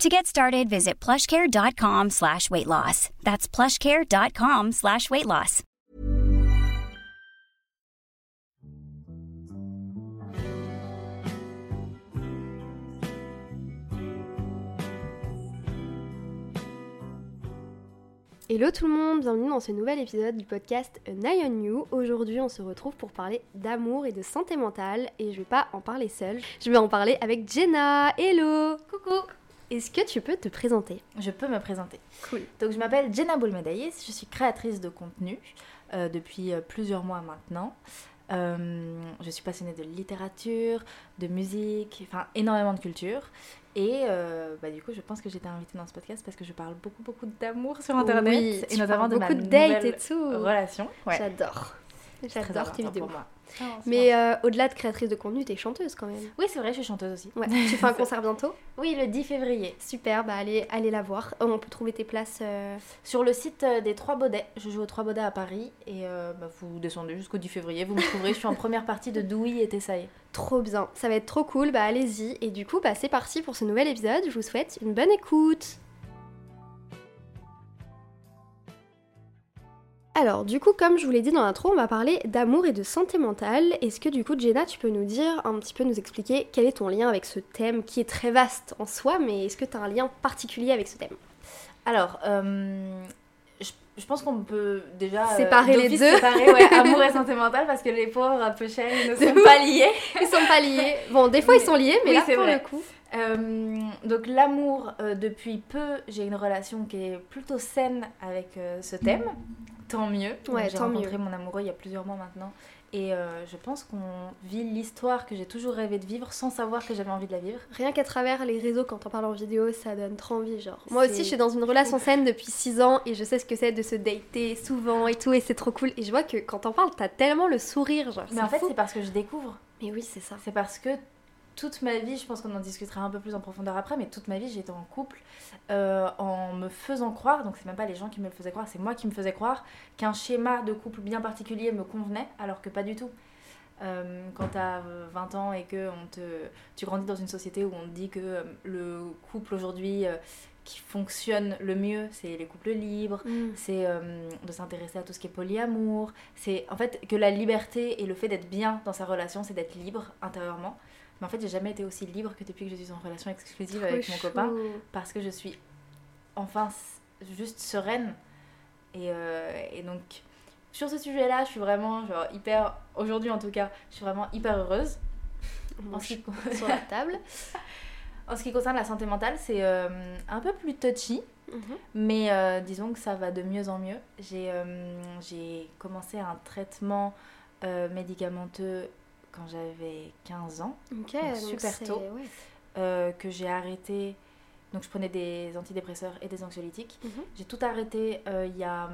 To get started, visit plushcare.com slash weight loss. That's plushcare.com slash weight loss. Hello tout le monde, bienvenue dans ce nouvel épisode du podcast An Eye on You. Aujourd'hui, on se retrouve pour parler d'amour et de santé mentale et je vais pas en parler seule, je vais en parler avec Jenna. Hello Coucou Est-ce que tu peux te présenter? Je peux me présenter. Cool. Donc je m'appelle Jenna Boulmedaïs, je suis créatrice de contenu euh, depuis euh, plusieurs mois maintenant. Euh, je suis passionnée de littérature, de musique, enfin énormément de culture. Et euh, bah, du coup, je pense que j'ai été invitée dans ce podcast parce que je parle beaucoup, beaucoup d'amour sur Internet. Oui, et notamment de ma beaucoup de dates nouvelle et tout. relation. Ouais. J'adore. J'adore tes vidéos. pour moi. Ah, Mais euh, au-delà de créatrice de contenu, t'es chanteuse quand même. Oui, c'est vrai, je suis chanteuse aussi. Ouais. tu fais un concert bientôt Oui, le 10 février. Super, bah allez, allez la voir. Oh, on peut trouver tes places. euh, Sur le site euh, des Trois Baudets, je joue aux Trois Baudets à Paris et euh, bah, vous descendez jusqu'au 10 février, vous me trouverez, je suis en première partie de Douy et Tessaï. Trop bien, ça va être trop cool, bah allez-y. Et du coup, bah c'est parti pour ce nouvel épisode. Je vous souhaite une bonne écoute. Alors, du coup, comme je vous l'ai dit dans l'intro, on va parler d'amour et de santé mentale. Est-ce que du coup, Jenna, tu peux nous dire un petit peu, nous expliquer quel est ton lien avec ce thème qui est très vaste en soi, mais est-ce que tu as un lien particulier avec ce thème? Alors, euh, je, je pense qu'on peut déjà euh, Séparer les deux. séparer, ouais, amour et santé mentale parce que les pauvres à peu cher ils ne sont pas liés. Ils sont pas liés. Bon, des fois, ils sont liés, mais Oui, là, c'est pour vrai. le coup. Euh, donc l'amour, euh, depuis peu, j'ai une relation qui est plutôt saine avec euh, ce thème. Tant mieux. Ouais, j'ai rencontré mon amoureux il y a plusieurs mois maintenant. Et euh, je pense qu'on vit l'histoire que j'ai toujours rêvé de vivre sans savoir que j'avais envie de la vivre. Rien qu'à travers les réseaux, quand on parle en vidéo, ça donne trop envie, genre. Moi aussi, je suis dans une relation saine depuis 6 ans et je sais ce que c'est de se dater souvent et tout, et c'est trop cool. Et je vois que quand on parle, t'as tellement le sourire, genre. Mais en fait, c'est parce que je découvre. Mais oui, c'est ça. C'est parce que toute ma vie, je pense qu'on en discutera un peu plus en profondeur après, mais toute ma vie été en couple euh, en me faisant croire, donc c'est même pas les gens qui me le faisaient croire, c'est moi qui me faisais croire qu'un schéma de couple bien particulier me convenait, alors que pas du tout. Euh, quand t'as euh, 20 ans et que on te, tu grandis dans une société où on te dit que euh, le couple aujourd'hui euh, qui fonctionne le mieux, c'est les couples libres, Mm. c'est euh, de s'intéresser à tout ce qui est polyamour, c'est en fait que la liberté et le fait d'être bien dans sa relation, c'est d'être libre intérieurement. Mais en fait, j'ai jamais été aussi libre que depuis que je suis en relation exclusive avec mon copain, parce que je suis enfin juste sereine. Et, euh, et donc, sur ce sujet-là, je suis vraiment, genre, hyper, aujourd'hui en tout cas, je suis vraiment hyper heureuse. Bon, En ce qui, sur la table. en ce qui concerne la santé mentale, c'est euh, un peu plus touchy. Mhm. Mais euh, disons que ça va de mieux en mieux. J'ai commencé un traitement médicamenteux quand j'avais 15 ans, super tôt. ouais. euh, que j'ai arrêté. Donc je prenais des antidépresseurs et des anxiolytiques. Mhm. J'ai tout arrêté euh, il y a hum,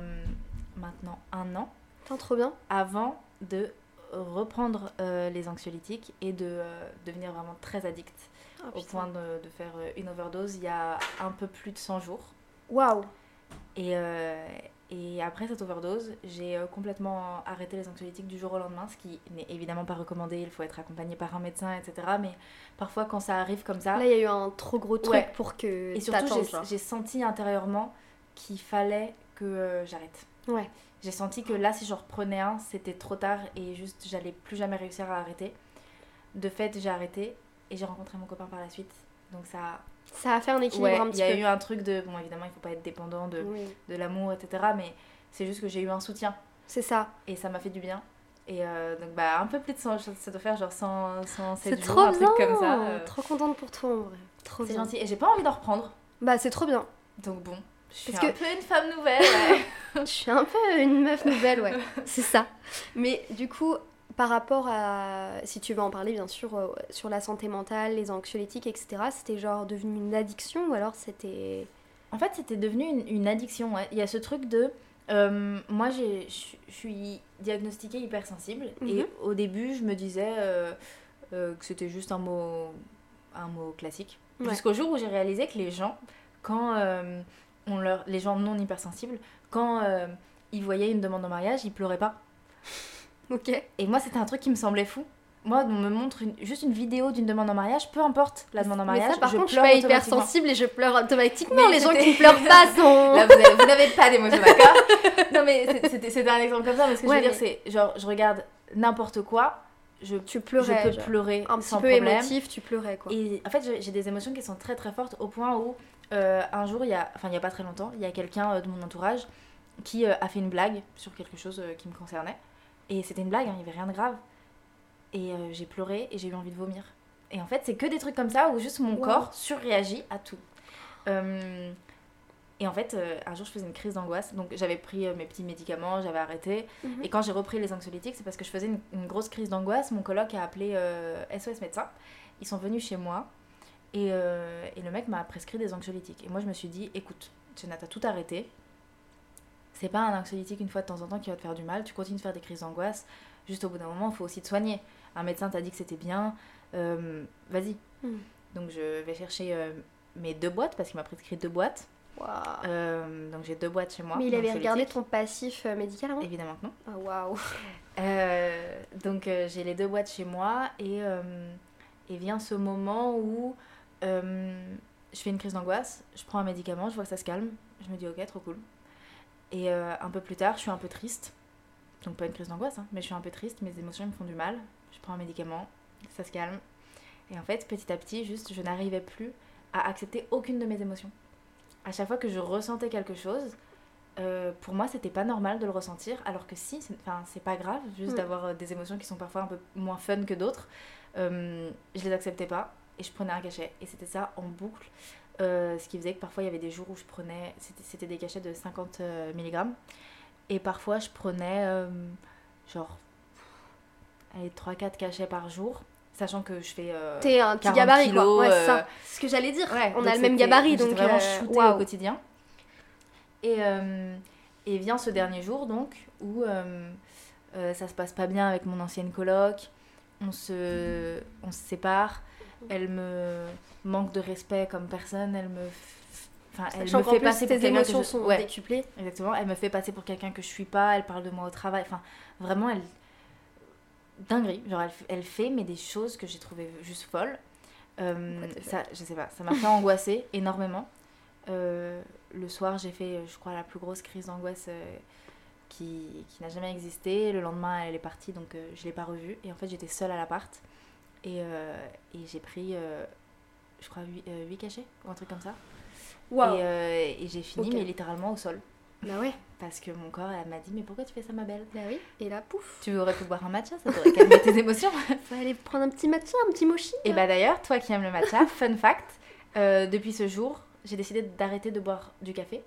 maintenant un an, Putain, trop bien. avant de reprendre euh, les anxiolytiques et de devenir vraiment très addict, Ah, au putain. point de, de faire une overdose il y a un peu plus de 100 jours. Waouh. Et, Et après cette overdose, j'ai euh, complètement arrêté les anxiolytiques du jour au lendemain, ce qui n'est évidemment pas recommandé, il faut être accompagné par un médecin, etc. Mais parfois quand ça arrive comme ça... Là, il y a eu un trop gros truc Ouais. pour que et surtout, j'ai- senti intérieurement qu'il fallait que euh, j'arrête. Ouais. J'ai senti que là, si je reprenais un, c'était trop tard et juste j'allais plus jamais réussir à arrêter. De fait, j'ai arrêté et j'ai rencontré mon copain par la suite. Donc ça, Ça a fait un équilibre ouais, un il petit y a peu. eu un truc de bon, évidemment, il faut pas être dépendant de, Oui, de l'amour, etc. Mais c'est juste que j'ai eu un soutien c'est ça. et ça m'a fait du bien. Et euh, donc bah un peu plus de 100, ça doit faire genre 100, 107 C'est jours, trop un bien. truc comme ça. euh, Trop contente pour toi en vrai. Trop c'est gentil et j'ai pas envie d'en reprendre. Bah c'est trop bien. Donc bon, je suis Parce un que- peu une femme nouvelle. ouais. Je suis un peu une meuf nouvelle, ouais. c'est ça. Mais du coup, par rapport à, si tu veux en parler bien sûr, euh, sur la santé mentale, les anxiolytiques, etc., c'était genre devenu une addiction ou alors c'était... En fait, c'était devenu une, une addiction. ouais. Il y a ce truc de. euh, moi, j'ai- je suis diagnostiquée hypersensible. Et Mhm. au début, je me disais euh, que c'était juste un mot, un mot classique. Ouais. Jusqu'au jour où j'ai réalisé que les gens, quand on leur, les gens non hypersensibles, quand ils voyaient une demande en mariage, ils pleuraient pas. Ok. Et moi, c'était un truc qui me semblait fou. Moi, on me montre une- juste une vidéo d'une demande en mariage, peu importe la demande en mariage, Mais ça, par je contre, je suis pas automatiquement. hypersensible et je pleure automatiquement. Mais les gens qui pleurent pas sont... Là, vous avez- vous n'avez pas d'émotion, d'accord Non, mais c'était un exemple comme ça, mais ce que Ouais, je veux dire, c'est genre, je regarde n'importe quoi, je, Tu pleurais. je peux genre. pleurer Un petit sans peu problème. émotif, tu pleurais quoi. Et en fait, j'ai- des émotions qui sont très très fortes au point où euh, un jour, il y a, enfin, il y a pas très longtemps, il y a quelqu'un euh, de mon entourage qui euh, a fait une blague sur quelque chose qui me concernait. Et c'était une blague, hein, il n'y avait rien de grave. Et euh, j'ai pleuré et j'ai eu envie de vomir. Et en fait, c'est que des trucs comme ça où juste mon Wow. corps surréagit à tout. Euh, et en fait, euh, un jour, je faisais une crise d'angoisse. Donc, j'avais pris euh, mes petits médicaments, j'avais arrêté. Mhm. Et quand j'ai repris les anxiolytiques, c'est parce que je faisais une, une grosse crise d'angoisse. Mon coloc a appelé SOS médecin. Ils sont venus chez moi. Et, et le mec m'a prescrit des anxiolytiques. Et moi, je me suis dit, écoute, Jenna, t'as tout arrêté. C'est pas un anxiolytique une fois de temps en temps qui va te faire du mal. Tu continues de faire des crises d'angoisse. Juste au bout d'un moment, il faut aussi te soigner. Un médecin t'a dit que c'était bien. Euh, Vas-y. Mhm. Donc, je vais chercher euh, mes deux boîtes parce qu'il m'a prescrit deux boîtes. Waouh. Euh, donc, j'ai deux boîtes chez moi. Mais il avait regardé ton passif médical avant? Évidemment que non. Waouh. Euh, donc j'ai les deux boîtes chez moi et, et vient ce moment où je fais une crise d'angoisse, je prends un médicament, je vois que ça se calme, je me dis ok trop cool. Et euh, un peu plus tard je suis un peu triste, donc pas une crise d'angoisse hein, mais je suis un peu triste, mes émotions me font du mal, je prends un médicament, ça se calme. Et en fait petit à petit juste je n'arrivais plus à accepter aucune de mes émotions. À chaque fois que je ressentais quelque chose, euh, pour moi, c'était pas normal de le ressentir, alors que si, c'est enfin, c'est pas grave, juste Mm. d'avoir euh, des émotions qui sont parfois un peu moins fun que d'autres. Euh, je les acceptais pas et je prenais un cachet. Et c'était ça en boucle. Euh, ce qui faisait que parfois il y avait des jours où je prenais, c'était des cachets de 50 euh, mg. Et parfois je prenais euh, genre allez, 3-4 cachets par jour, sachant que je fais. euh, T'es un petit 40 gabarit kilos, quoi. Ouais, c'est ça. Ce que j'allais dire. Ouais, On a le même gabarit donc. vraiment shootée au quotidien. Et, et vient ce dernier jour donc où ça se passe pas bien avec mon ancienne coloc, on se, on se sépare, elle me manque de respect comme personne, elle me, enfin elle Sachant me fait plus, passer pour quelqu'un que émotions je- sont ouais, décuplées. exactement, elle me fait passer pour quelqu'un que je suis pas, elle parle de moi au travail, enfin vraiment elle dinguerie, genre elle, fait mais des choses que j'ai trouvé juste folles. Euh, ça, je sais pas, ça m'a fait angoisser énormément. Euh, le soir, j'ai fait, je crois, la plus grosse crise d'angoisse euh, qui, qui n'a jamais existé. Le lendemain, elle est partie, donc je l'ai pas revue. Et en fait, j'étais seule à l'appart. Et, euh, et j'ai pris, euh, je crois, 8, cachets, ou un truc comme ça. Waouh. Et, euh, et j'ai fini, mais littéralement au sol. Bah ouais. Parce que mon corps, elle m'a dit, mais pourquoi tu fais ça, ma belle? Bah oui. Et là, pouf. Tu aurais pu boire un matcha, ça t'aurait calmé tes émotions. Faut aller prendre un petit matcha, un petit mochi. Et bah d'ailleurs, toi qui aimes le matcha, fun fact, euh, depuis ce jour, j'ai décidé d'arrêter de boire du café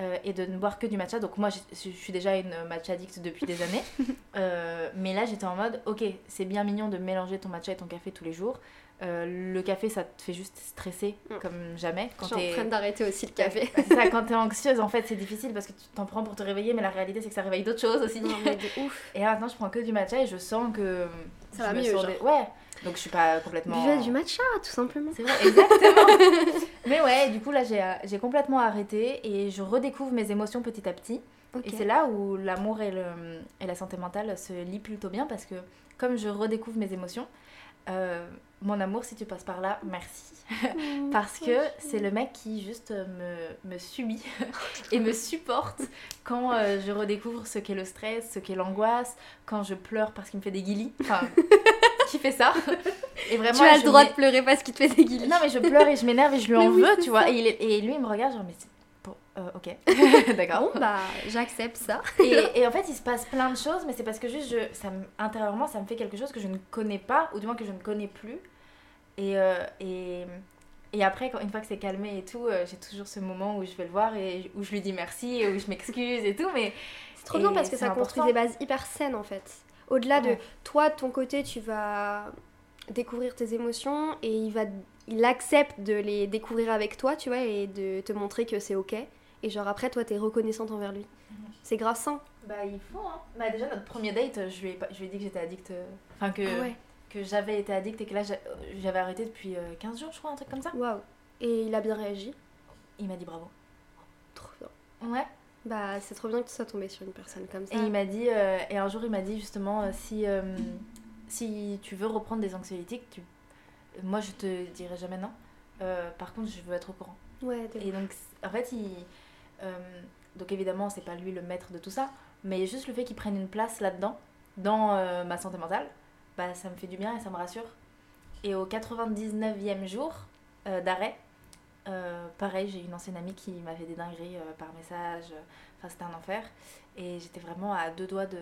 euh, et de ne boire que du matcha. Donc moi, je, je suis déjà une matcha addict depuis des années. Euh, mais là, j'étais en mode, ok, c'est bien mignon de mélanger ton matcha et ton café tous les jours. Euh, le café, ça te fait juste stresser Mm. comme jamais. Je Quand suis en train d'arrêter aussi le café. C'est ça, quand t'es anxieuse, en fait, c'est difficile parce que tu t'en prends pour te réveiller, mais la réalité, c'est que ça réveille d'autres choses aussi. Non, mais de ouf. Et là, maintenant, je prends que du matcha et je sens que. Ça je va me mieux, sens Ouais, donc je suis pas complètement. Buvez du matcha, tout simplement. C'est vrai, exactement. Mais ouais, du coup là j'ai euh, j'ai complètement arrêté et je redécouvre mes émotions petit à petit. Et c'est là où l'amour et, le, et la santé mentale se lient plutôt bien parce que comme je redécouvre mes émotions, euh, mon amour, si tu passes par là, merci. Mmh, parce que c'est le mec qui juste me, me subit et me supporte quand euh, je redécouvre ce qu'est le stress, ce qu'est l'angoisse, quand je pleure parce qu'il me fait des guilis. Enfin, qui fait ça et vraiment, Tu as le droit de pleurer parce qu'il te fait des guilis. Non, mais je pleure et je m'énerve et je lui en veux, tu vois. Et, et, lui, il me regarde genre, mais euh, ok, d'accord. Bon, bah, j'accepte ça. et, en fait, il se passe plein de choses, mais c'est parce que juste, je, ça intérieurement, ça me fait quelque chose que je ne connais pas, ou du moins que je ne connais plus. Et, euh, et, et après, quand, une fois que c'est calmé et tout, euh, j'ai toujours ce moment où je vais le voir et où je lui dis merci, et où je m'excuse et tout. Mais c'est trop bien parce que ça construit des bases hyper saines en fait. Au-delà de toi, de ton côté, tu vas découvrir tes émotions et il va il accepte de les découvrir avec toi, tu vois, et de te montrer que c'est ok. Et genre après, toi, t'es reconnaissante envers lui. Mhm. C'est grave sain. Bah, il faut, hein. Bah, déjà, notre premier date, je lui ai, je lui ai dit que j'étais addict. Euh, enfin, que, ah que j'avais été addict et que là, j'avais arrêté depuis 15 euh, jours, je crois, un truc comme ça. Waouh. Et il a bien réagi Il m'a dit bravo. Trop bien. Ouais. Bah, c'est trop bien que tu sois tombé sur une personne comme ça. Et il m'a dit, euh, et un jour, il m'a dit justement, si, si tu veux reprendre des anxiolytiques, tu... moi, je te dirai jamais non. par contre, je veux être au courant. Ouais, et donc, en fait, il euh, donc évidemment, c'est pas lui le maître de tout ça, mais juste le fait qu'il prenne une place là-dedans, dans euh, ma santé mentale, bah, ça me fait du bien et ça me rassure. Et au 99e jour euh, pareil, j'ai une ancienne amie qui m'a fait des dingueries par message, enfin c'était un enfer, et j'étais vraiment à deux doigts de,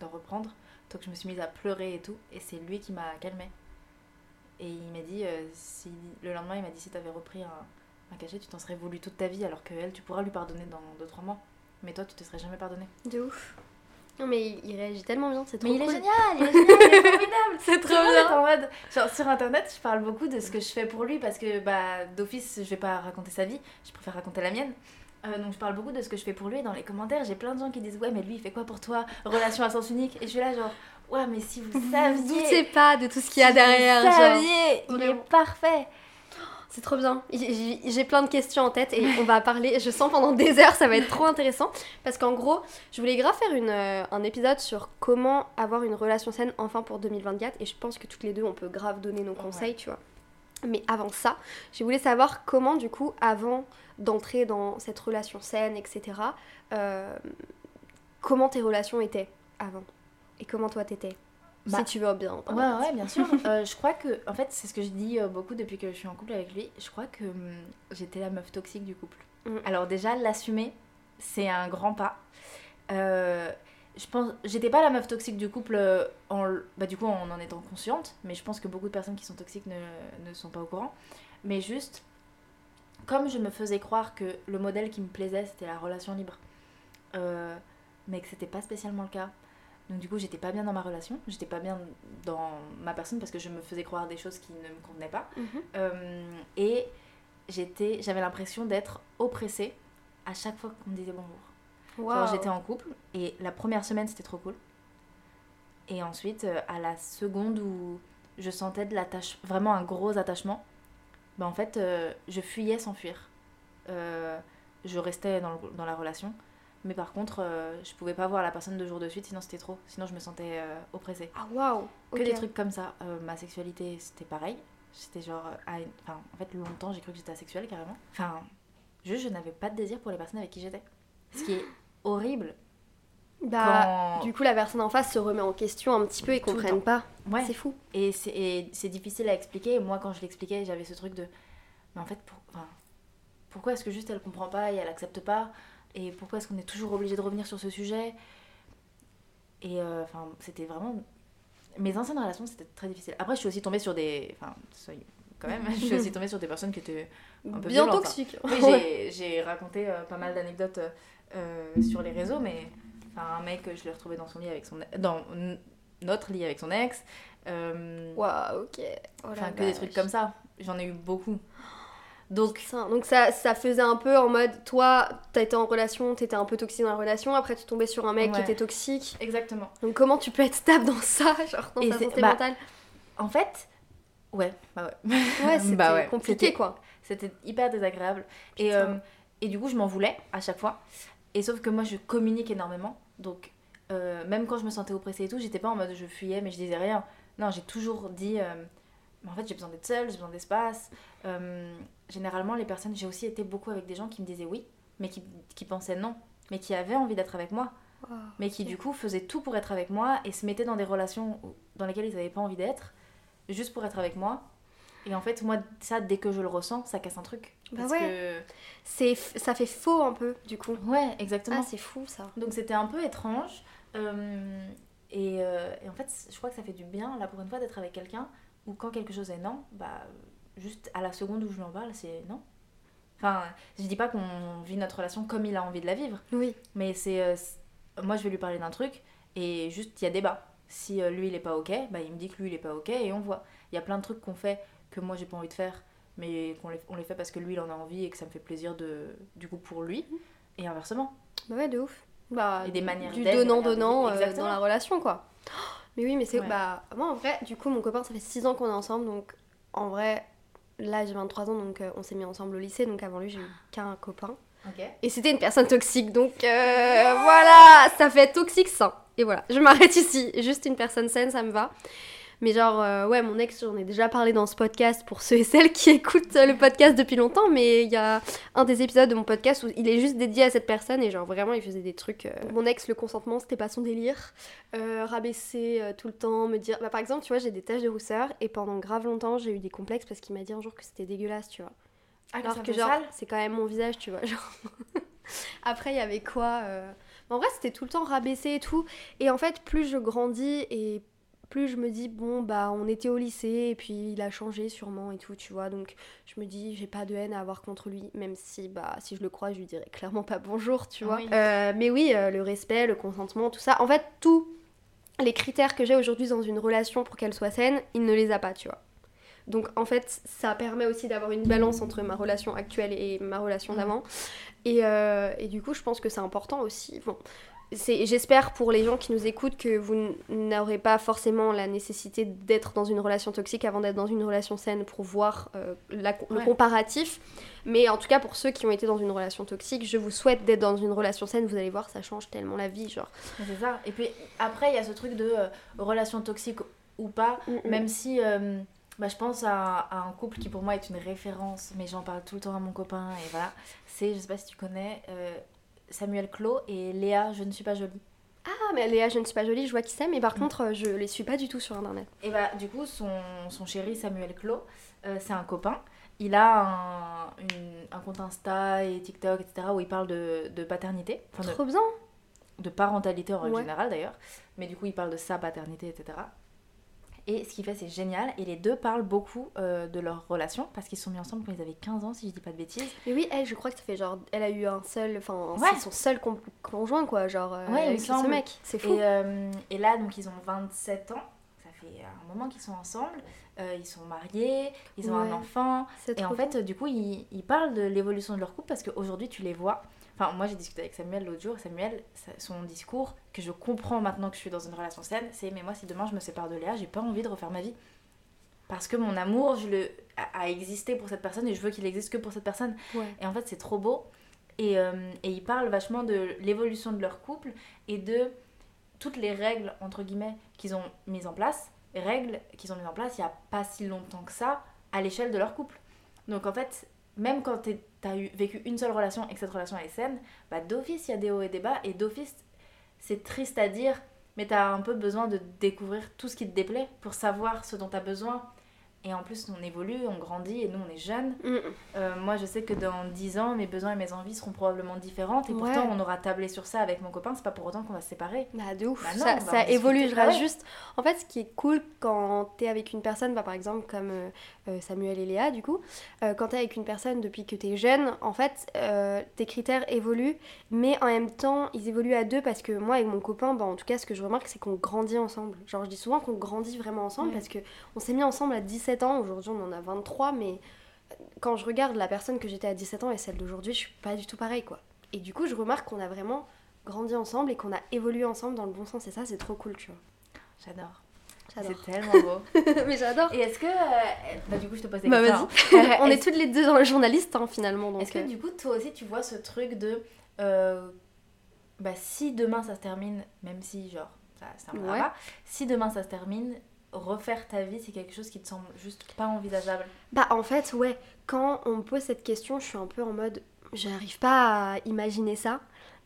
d'en reprendre. Donc je me suis mise à pleurer et tout, et c'est lui qui m'a calmée. Et il m'a dit, si, le lendemain, il m'a dit si tu avais repris un, un cachet, tu t'en serais voulu toute ta vie, alors que elle, tu pourras lui pardonner dans 2-3 mois. Mais toi, tu te serais jamais pardonné. De ouf. Non, mais il, réagit tellement bien, c'est trop Mais il est génial, il est génial, il est formidable. c'est trop bien. En mode, genre, sur internet, je parle beaucoup de ce que je fais pour lui parce que bah, d'office, je vais pas raconter sa vie, je préfère raconter la mienne. Euh, donc je parle beaucoup de ce que je fais pour lui et dans les commentaires, j'ai plein de gens qui disent Ouais, mais lui, il fait quoi pour toi? Relation à sens unique. Et je suis là, genre, Ouais, mais si vous saviez. Vous doutez pas de tout ce qu'il y a derrière. Vous saviez, il est parfait. C'est trop bien. J'ai plein de questions en tête et on va parler. Je sens pendant des heures, ça va être trop intéressant. Parce qu'en gros, je voulais grave faire une, euh, un épisode sur comment avoir une relation saine enfin pour 2024. Et je pense que toutes les deux, on peut grave donner nos conseils, tu vois. Mais avant ça, je voulais savoir comment, du coup, avant d'entrer dans cette relation saine, etc., euh, comment tes relations étaient avant et comment toi t'étais? Bah, si tu veux bien. Ouais, ouais, bien sûr. Euh, je crois que, en fait, c'est ce que je dis euh, beaucoup depuis que je suis en couple avec lui. Je crois que hum, j'étais la meuf toxique du couple. Mm. Alors, déjà, l'assumer, c'est un grand pas. Euh, je pense, j'étais pas la meuf toxique du couple en, bah, du coup, en en étant consciente, mais je pense que beaucoup de personnes qui sont toxiques ne, ne sont pas au courant. Mais juste, comme je me faisais croire que le modèle qui me plaisait, c'était la relation libre, mais que c'était pas spécialement le cas donc du coup, j'étais pas bien dans ma relation, j'étais pas bien dans ma personne parce que je me faisais croire des choses qui ne me convenaient pas. Mhm. Euh, et j'étais, j'avais l'impression d'être oppressée à chaque fois qu'on me disait bonjour. j'étais en couple et la première semaine c'était trop cool. Et ensuite, euh, à la seconde où je sentais de l'attachement, vraiment un gros attachement, ben en fait, euh, je fuyais sans fuir. je restais dans, dans la relation mais par contre, euh, je pouvais pas voir la personne deux jours de suite, sinon c'était trop. Sinon, je me sentais euh, oppressée. Ah, waouh Que des trucs comme ça. Euh, ma sexualité, c'était pareil. C'était genre. Enfin, en fait, longtemps, j'ai cru que j'étais asexuelle carrément. Enfin, juste, je n'avais pas de désir pour les personnes avec qui j'étais. Ce qui est horrible. Bah, du coup, la personne en face se remet en question un petit peu et comprenne pas. Ouais. C'est fou. Et c'est difficile à expliquer. Et moi, quand je l'expliquais, j'avais ce truc de. Mais en fait, pour... pourquoi est-ce que juste elle comprend pas et elle accepte pas et pourquoi est-ce qu'on est toujours obligé de revenir sur ce sujet? Et euh, enfin, c'était vraiment. Mes anciennes relations, c'était très difficile. Après, je suis aussi tombée sur des. Enfin, quand même, je suis aussi tombée sur des personnes qui étaient un peu bien toxiques. Oui, j'ai raconté euh, pas mal d'anecdotes euh, sur les réseaux, mais enfin, un mec, je l'ai retrouvé dans son lit avec son. Dans notre lit avec son ex. Waouh, ok. Oh enfin, que des trucs comme ça. J'en ai eu beaucoup. Donc ça, donc ça, ça faisait un peu en mode, toi, t'as été en relation, t'étais un peu toxique dans la relation, après tu tombais sur un mec qui était toxique. Exactement. Donc comment tu peux être stable dans ça, genre dans sa santé bah, mentale? En fait, ouais, bah ouais. Ouais, c'était bah compliqué quoi. C'était hyper désagréable. Et, euh, et du coup, je m'en voulais à chaque fois. Et sauf que moi, je communique énormément. Donc, euh, même quand je me sentais oppressée et tout, j'étais pas en mode je fuyais, mais je disais rien. Non, j'ai toujours dit. euh, en fait, j'ai besoin d'être seule, j'ai besoin d'espace. Euh, généralement, les personnes. J'ai aussi été beaucoup avec des gens qui me disaient oui, mais qui, qui pensaient non. Mais qui avaient envie d'être avec moi. Mais qui, du coup, faisaient tout pour être avec moi et se mettaient dans des relations dans lesquelles ils n'avaient pas envie d'être, juste pour être avec moi. Et en fait, moi, ça, dès que je le ressens, ça casse un truc. Bah Parce ouais. C'est f- ça fait faux un peu du coup. que... Ouais, exactement. Ah c'est fou ça. Donc c'était un peu étrange. Euh, et, euh, et en fait, je crois que ça fait du bien, là, pour une fois, d'être avec quelqu'un où quand quelque chose est non, bah, juste à la seconde où je lui en parle, c'est non. Enfin, je dis pas qu'on vit notre relation comme il a envie de la vivre, Oui. mais c'est... euh, moi, je vais lui parler d'un truc et juste, il y a débat. Si euh, lui, il est pas OK, bah, il me dit que lui, il est pas OK et on voit. Il y a plein de trucs qu'on fait que moi, j'ai pas envie de faire, mais qu'on les, on les fait parce que lui, il en a envie et que ça me fait plaisir de, du coup pour lui. Et inversement. Bah ouais de ouf. Bah Et des manières du d'être, donnant euh, dans la relation quoi. Mais oui mais c'est Ouais. bah moi en vrai du coup mon copain ça fait 6 ans qu'on est ensemble donc en vrai là j'ai 23 ans donc euh, on s'est mis ensemble au lycée donc avant lui j'ai eu qu'un copain. Et c'était une personne toxique, donc euh, voilà, ça fait toxique sain. Et voilà, je m'arrête ici. Juste une personne saine, ça me va. Mais genre, euh, ouais, mon ex, j'en ai déjà parlé dans ce podcast pour ceux et celles qui écoutent le podcast depuis longtemps, mais il y a un des épisodes de mon podcast où il est juste dédié à cette personne et genre vraiment il faisait des trucs. euh, Mon ex, le consentement, c'était pas son délire. Euh, rabaisser tout le temps, me dire. Bah, par exemple, tu vois, j'ai des taches de rousseur et pendant grave longtemps, j'ai eu des complexes parce qu'il m'a dit un jour que c'était dégueulasse, tu vois. Ah, Alors que genre, c'est quand même mon visage, tu vois. Genre... Après, il y avait quoi euh, En vrai, c'était tout le temps rabaissé et tout. Et en fait, plus je grandis et plus je me dis, bon, bah, on était au lycée et puis il a changé sûrement et tout, tu vois. Donc, je me dis, j'ai pas de haine à avoir contre lui, même si, bah, si je le crois, je lui dirais clairement pas bonjour, tu vois. Oui. Euh, mais oui, euh, le respect, le consentement, tout ça. En fait, tous les critères que j'ai aujourd'hui dans une relation pour qu'elle soit saine, il ne les a pas, tu vois. Donc en fait, ça permet aussi d'avoir une balance entre ma relation actuelle et ma relation Mm. d'avant. Et, euh, et du coup, je pense que c'est important aussi. Bon, j'espère pour les gens qui nous écoutent que vous n'aurez pas forcément la nécessité d'être dans une relation toxique avant d'être dans une relation saine pour voir euh, la- le comparatif. Mais en tout cas, pour ceux qui ont été dans une relation toxique, je vous souhaite d'être dans une relation saine. Vous allez voir, ça change tellement la vie, genre. C'est ça. Et puis après, il y a ce truc de euh, relation toxique ou pas, Mm, mm. même si euh, bah, je pense à, à un couple qui pour moi est une référence, mais j'en parle tout le temps à mon copain, et voilà. C'est, je sais pas si tu connais, Samuel Clos et Léa, je ne suis pas jolie. Ah, mais Léa, je ne suis pas jolie, je vois qui c'est, mais par Mm. contre, euh, je les suis pas du tout sur internet. Et bah, du coup, son, son chéri Samuel Clos, euh, c'est un copain. Il a un, une- un compte Insta et TikTok, etc., où il parle de, de paternité, enfin de, Trop bien! de parentalité en règle Ouais. générale d'ailleurs. Mais du coup, il parle de sa paternité, etc. Et ce qu'il fait, c'est génial. Et les deux parlent beaucoup euh, de leur relation parce qu'ils se sont mis ensemble quand ils avaient 15 ans, si je dis pas de bêtises. Mais oui, elle, je crois que ça fait genre. Elle a eu un seul. Enfin, Ouais. c'est son seul con- conjoint, quoi. Genre, euh, Ouais, avec ce mec. C'est fou. Et, euh, et là, donc, ils ont 27 ans. Ça fait un moment qu'ils sont ensemble. Euh, ils sont mariés, ils ont Ouais. un enfant. Et en fait, du coup, ils, ils parlent de l'évolution de leur couple parce qu'aujourd'hui, tu les vois. Enfin, moi, j'ai discuté avec Samuel l'autre jour. Samuel, son discours, que je comprends maintenant que je suis dans une relation saine, c'est Mais moi, si demain je me sépare de Léa, j'ai pas envie de refaire ma vie. Parce que mon amour, je le, a, existé pour cette personne et je veux qu'il existe que pour cette personne. Ouais. Et en fait, c'est trop beau. Et, euh, et ils parlent vachement de l'évolution de leur couple et de toutes les règles, entre guillemets, qu'ils ont mises en place. Règles qu'ils ont mises en place il n'y a pas si longtemps que ça à l'échelle de leur couple. Donc en fait, même quand tu as eu, vécu une seule relation et que cette relation est saine, bah, d'office, il y a des hauts et des bas. Et d'office, c'est triste à dire, mais tu as un peu besoin de découvrir tout ce qui te déplaît pour savoir ce dont tu as besoin. Et en plus, on évolue, on grandit et nous, on est jeunes. Mm. Euh, moi, je sais que dans 10 ans, mes besoins et mes envies seront probablement différentes. Et pourtant, on aura tablé sur ça avec mon copain. C'est pas pour autant qu'on va se séparer. Bah, de ouf. Bah non, ça va ça évoluera Bah ouais. juste. En fait, ce qui est cool quand t'es avec une personne, bah, par exemple, comme euh, euh, Samuel et Léa, du coup, euh, quand t'es avec une personne depuis que t'es jeune, en fait, tes critères évoluent, mais en même temps, ils évoluent à deux parce que moi, avec mon copain, bah, en tout cas, ce que je remarque, c'est qu'on grandit ensemble. Genre, je dis souvent qu'on grandit vraiment ensemble Ouais. parce que on s'est mis ensemble à 17 ans. Aujourd'hui, on en a 23, mais quand je regarde la personne que j'étais à 17 ans et celle d'aujourd'hui, je suis pas du tout pareil, quoi. Et du coup, je remarque qu'on a vraiment grandi ensemble et qu'on a évolué ensemble dans le bon sens. Et ça, c'est trop cool, tu vois. J'adore. C'est tellement beau. Mais j'adore. et est-ce que. euh, Bah, du coup, je te pose des Bah, questions. hein. On est toutes les deux dans le journaliste, hein, finalement. Est-ce que euh, du coup, toi aussi, tu vois ce truc de. euh, bah, si demain ça se termine, même si genre ça ça me Ouais. pas, si demain ça se termine, refaire ta vie c'est quelque chose qui te semble juste pas envisageable. Bah en fait ouais, quand on me pose cette question, je suis un peu en mode j'arrive pas à imaginer ça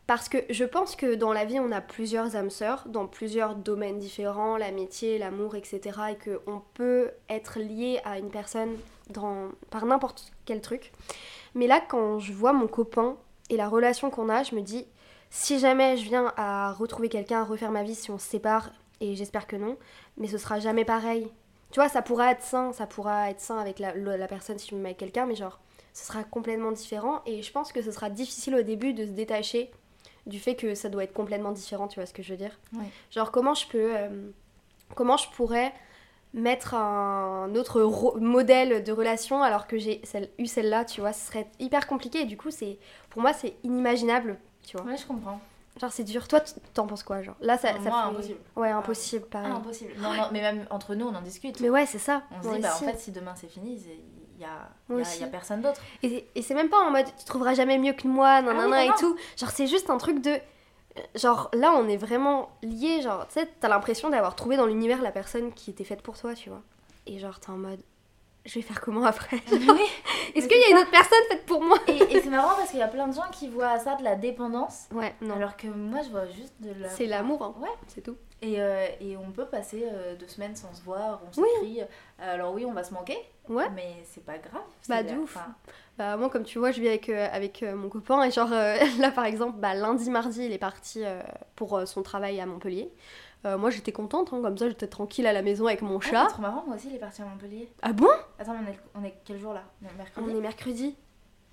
parce que je pense que dans la vie on a plusieurs âmes sœurs dans plusieurs domaines différents, l'amitié, l'amour, etc. et que on peut être lié à une personne dans par n'importe quel truc. Mais là quand je vois mon copain et la relation qu'on a, je me dis si jamais je viens à retrouver quelqu'un, à refaire ma vie si on se sépare et j'espère que non, mais ce sera jamais pareil. Tu vois, ça pourra être sain, ça pourra être sain avec la, personne si je me mets avec quelqu'un, mais genre, ce sera complètement différent. Et je pense que ce sera difficile au début de se détacher du fait que ça doit être complètement différent, tu vois ce que je veux dire Oui. Genre, comment je peux. euh, comment je pourrais mettre un autre modèle de relation alors que j'ai celle, eu celle-là, tu vois, ce serait hyper compliqué. Et du coup, c'est pour moi, c'est inimaginable, tu vois? Ouais, je comprends. Genre, c'est dur. Toi, t'en penses quoi, genre? Là, ça, Non, ça moi, fait- impossible. Ouais, impossible, Ah, pareil. impossible. Non, non, mais même entre nous, on en discute. Mais ouais, c'est ça. On se dit, bah, en fait, si demain c'est fini, il y a, y a- aussi. y a personne d'autre. Et, et c'est même pas en mode tu trouveras jamais mieux que moi, nanana Ah oui, non, et non. tout. Genre, c'est juste un truc de. Genre, là, on est vraiment liés. Genre, tu sais, t'as l'impression d'avoir trouvé dans l'univers la personne qui était faite pour toi, tu vois. Et genre, t'es en mode. Je vais faire comment après oui. Est-ce qu'il y a une autre personne faite pour moi Et, et c'est marrant parce qu'il y a plein de gens qui voient ça de la dépendance, Ouais, non. alors que moi je vois juste de la. C'est l'amour, hein. Ouais. C'est tout. Et, euh, et on peut passer euh, deux semaines sans se voir, on Oui. s'écrit. Alors oui, on va se manquer, Ouais. mais c'est pas grave. Bah, de ouf. enfin, Bah, moi, comme tu vois, je vis avec, euh, avec euh, mon copain. Et genre, euh, là, par exemple, bah, lundi, mardi, il est parti euh, pour euh, son travail à Montpellier. Euh, moi, j'étais contente, hein, comme ça, j'étais tranquille à la maison avec mon ah, chat. c'est trop marrant, moi aussi il est parti à Montpellier. Ah bon? Attends, mais on est, on est quel jour là? On est Mercredi? On est mercredi.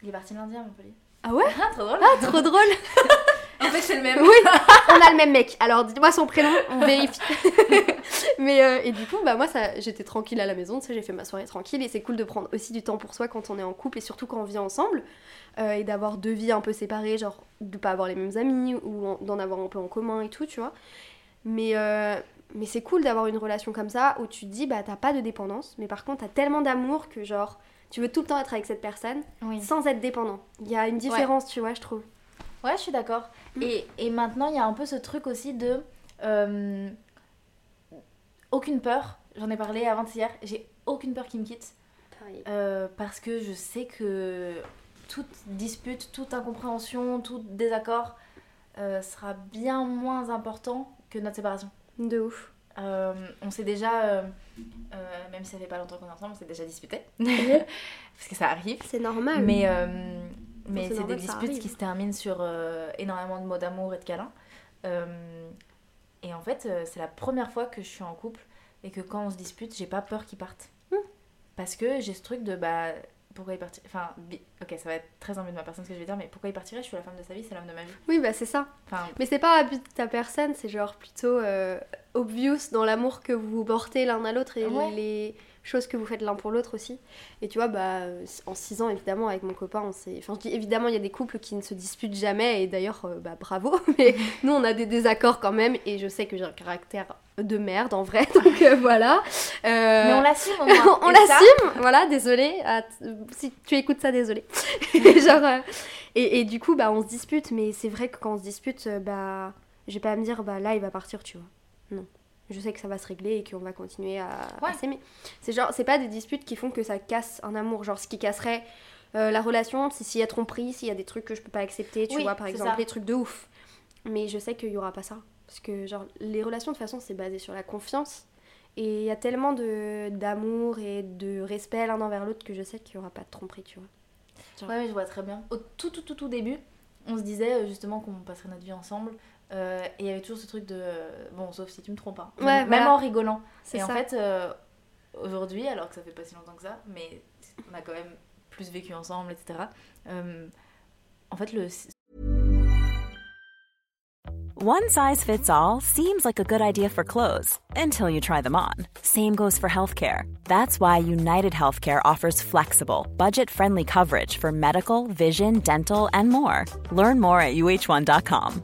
Il est parti lundi à Montpellier. Ah ouais? Ah, trop drôle Ah, trop drôle C'est le même. Oui, on a le même mec. Alors dites-moi son prénom, on vérifie. Mais euh, et du coup, bah moi, ça, j'étais tranquille à la maison, tu sais, j'ai fait ma soirée tranquille et c'est cool de prendre aussi du temps pour soi quand on est en couple et surtout quand on vit ensemble euh, et d'avoir deux vies un peu séparées, genre de pas avoir les mêmes amis ou en- d'en avoir un peu en commun et tout, tu vois. Mais euh, mais c'est cool d'avoir une relation comme ça où tu te dis bah t'as pas de dépendance, mais par contre t'as tellement d'amour que genre tu veux tout le temps être avec cette personne Oui. sans être dépendant. Il y a une différence, tu vois, je trouve. Ouais, je suis d'accord. Mm. Et, et maintenant, il y a un peu ce truc aussi de. euh, aucune peur. J'en ai parlé avant-hier. J'ai aucune peur qui me quitte. euh, parce que je sais que toute dispute, toute incompréhension, tout désaccord euh, sera bien moins important que notre séparation. De ouf. Euh, on s'est déjà, euh, euh, même si ça fait pas longtemps qu'on est ensemble, on s'est déjà disputé. parce que ça arrive. C'est normal. Mais, mais c'est des disputes qui se terminent sur euh, énormément de mots d'amour et de câlins. Euh, et en fait, euh, c'est la première fois que je suis en couple et que quand on se dispute, j'ai pas peur qu'il parte. Hmm. Parce que j'ai ce truc de bah. Pourquoi il partirait Enfin, ok, ça va être très ennuyeux de ma personne ce que je vais dire, mais pourquoi il partirait Je suis la femme de sa vie, c'est l'homme de ma vie. Oui, bah c'est ça. Enfin, Mais c'est pas abus de ta personne, c'est genre plutôt euh, obvious dans l'amour que vous portez l'un à l'autre et Ouais. les choses que vous faites l'un pour l'autre aussi. Et tu vois, bah en 6 ans, évidemment, avec mon copain, on s'est. Enfin, je dis évidemment, il y a des couples qui ne se disputent jamais, et d'ailleurs, euh, bah bravo, mais nous, on a des désaccords quand même, et je sais que j'ai un caractère de merde en vrai, donc euh, voilà. Euh, mais on l'assume au moins. on ça, l'assume, voilà, désolé. si tu écoutes ça, désolé. Genre, euh, et, et du coup, bah, on se dispute, mais c'est vrai que quand on se dispute, bah, je vais pas me dire, bah là, il va partir, tu vois. Non. Je sais que ça va se régler et qu'on va continuer à, Ouais. s'aimer. C'est genre, c'est pas des disputes qui font que ça casse un amour. Genre, ce qui casserait euh, la relation, c'est s'il y a tromperie, s'il y a des trucs que je peux pas accepter, tu Oui, vois, par exemple, ça. les trucs de ouf. Mais je sais qu'il y aura pas ça. Parce que, genre, les relations, de toute façon, c'est basé sur la confiance. Et il y a tellement d'amour et de respect l'un envers l'autre que je sais qu'il n'y aura pas de tromperie, tu vois. Ouais, mais je vois très bien. Au tout, tout, tout, tout début, on se disait euh, justement qu'on passerait notre vie ensemble. Euh, et il y avait toujours ce truc de. Bon, sauf si tu me trompes. hein. Ouais, Même voilà. en rigolant. C'est Et en fait, euh, aujourd'hui, alors que ça fait pas si longtemps que ça, mais on a quand même plus vécu ensemble, etc. euh, en fait, le. One size fits all seems like a good idea for clothes until you try them on. Same goes for healthcare. That's why United Healthcare offers flexible, budget friendly coverage for medical, vision, dental, and more. Learn more at uh1.com.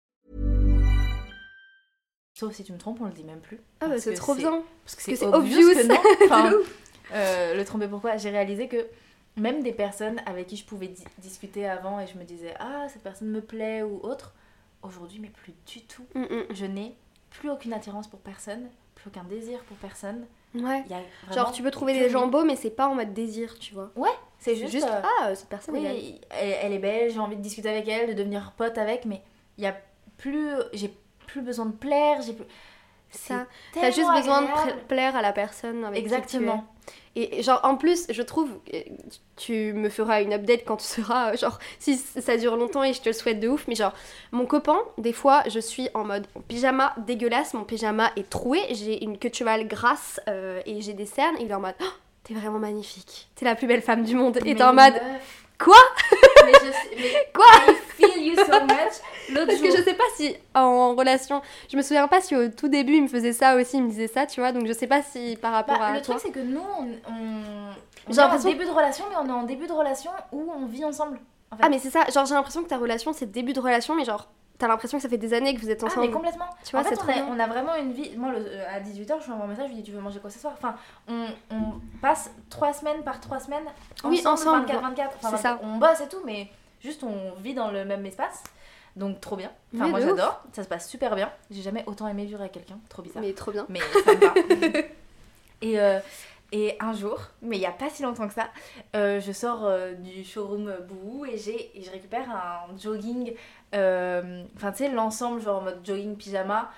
Sauf si tu me trompes, on le dit même plus. Ah bah c'est trop bien. Parce que c'est obvious, obvious. que non. De Enfin, ouf. euh, le tromper pourquoi J'ai réalisé que même des personnes avec qui je pouvais di- discuter avant et je me disais ah cette personne me plaît ou autre, aujourd'hui mais plus du tout. Mm, mm. Je n'ai plus aucune attirance pour personne, plus aucun désir pour personne. Ouais. Genre tu peux trouver des gens beaux mais c'est pas en mode désir, tu vois. Ouais, c'est juste, juste, euh, ah cette personne est belle. oui, elle, elle est belle, j'ai envie de discuter avec elle, de devenir pote avec, mais il y a plus, j'ai plus besoin de plaire, j'ai plus. Ça, T'as juste besoin de agréable. plaire à la personne avec qui tu es. Exactement. Et genre en plus, je trouve, euh, tu me feras une update quand tu seras, euh, genre si ça dure longtemps et je te le souhaite de ouf, mais genre mon copain, des fois je suis en mode en pyjama dégueulasse, mon pyjama est troué, j'ai une queue de cheval grasse euh, et j'ai des cernes, et il est en mode Oh, t'es vraiment magnifique, t'es la plus belle femme du monde, et t'es en mode meuf, quoi? Mais je sais- mais Quoi I feel you so much. L'autre Parce jour, que je sais pas si en relation, je me souviens pas si au tout début il me faisait ça aussi, il me disait ça, tu vois, donc je sais pas si par rapport Bah, à le toi. truc c'est que nous on, on, on J'ai est en début de relation mais on est en début de relation où on vit ensemble. en fait. Ah mais c'est ça, genre j'ai l'impression que ta relation c'est début de relation, mais genre t'as l'impression que ça fait des années que vous êtes Ah, ensemble. mais complètement. Tu vois, en fait, c'est on a, bien. on a vraiment une vie. Moi, le- euh, à 18h, je lui envoie un message, je lui dis Tu veux manger quoi ce soir? Enfin, on, on passe 3 semaines par 3 semaines. Oui, ensemble. 24-24. Enfin, C'est ça. On bosse et tout, mais juste on vit dans le même espace. Donc, trop bien. Enfin, moi, j'adore. Ça se passe super bien. J'ai jamais autant aimé vivre avec quelqu'un. Trop bizarre. Mais trop bien. Mais ça me va. et, euh, et un jour, mais il n'y a pas si longtemps que ça, euh, je sors euh, du showroom Bouhou et, j'ai- je récupère un jogging, euh, enfin tu sais, l'ensemble, genre en mode jogging pyjama,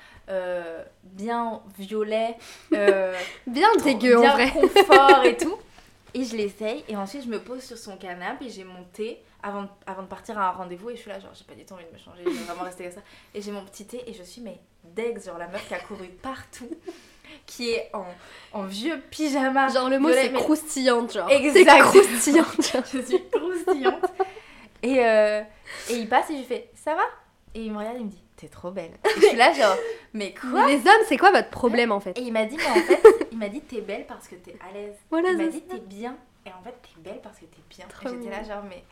bien violet, Bien dégueu en bien vrai. confort et tout. Et je l'essaye et ensuite je me pose sur son canapé et j'ai mon thé avant de, avant de partir à un rendez-vous et je suis là genre j'ai pas du tout envie de me changer, je vais vraiment rester comme ça. Et j'ai mon petit thé et je suis mais dex, genre la meuf qui a couru partout, qui est en, en vieux pyjama. Genre le mot c'est mais- croustillante genre. Exactement. C'est croustillante genre. je suis croustillante. et, euh, et il passe et je lui fais ça va? Et il me regarde et il me dit t'es trop belle. Et je suis là genre mais quoi? Les hommes c'est quoi votre problème en fait? Et il m'a dit mais en fait il m'a dit t'es belle parce que t'es à l'aise. Voilà, il m'a dit t'es bien et en fait t'es belle parce que t'es bien. Trop et j'étais là genre mais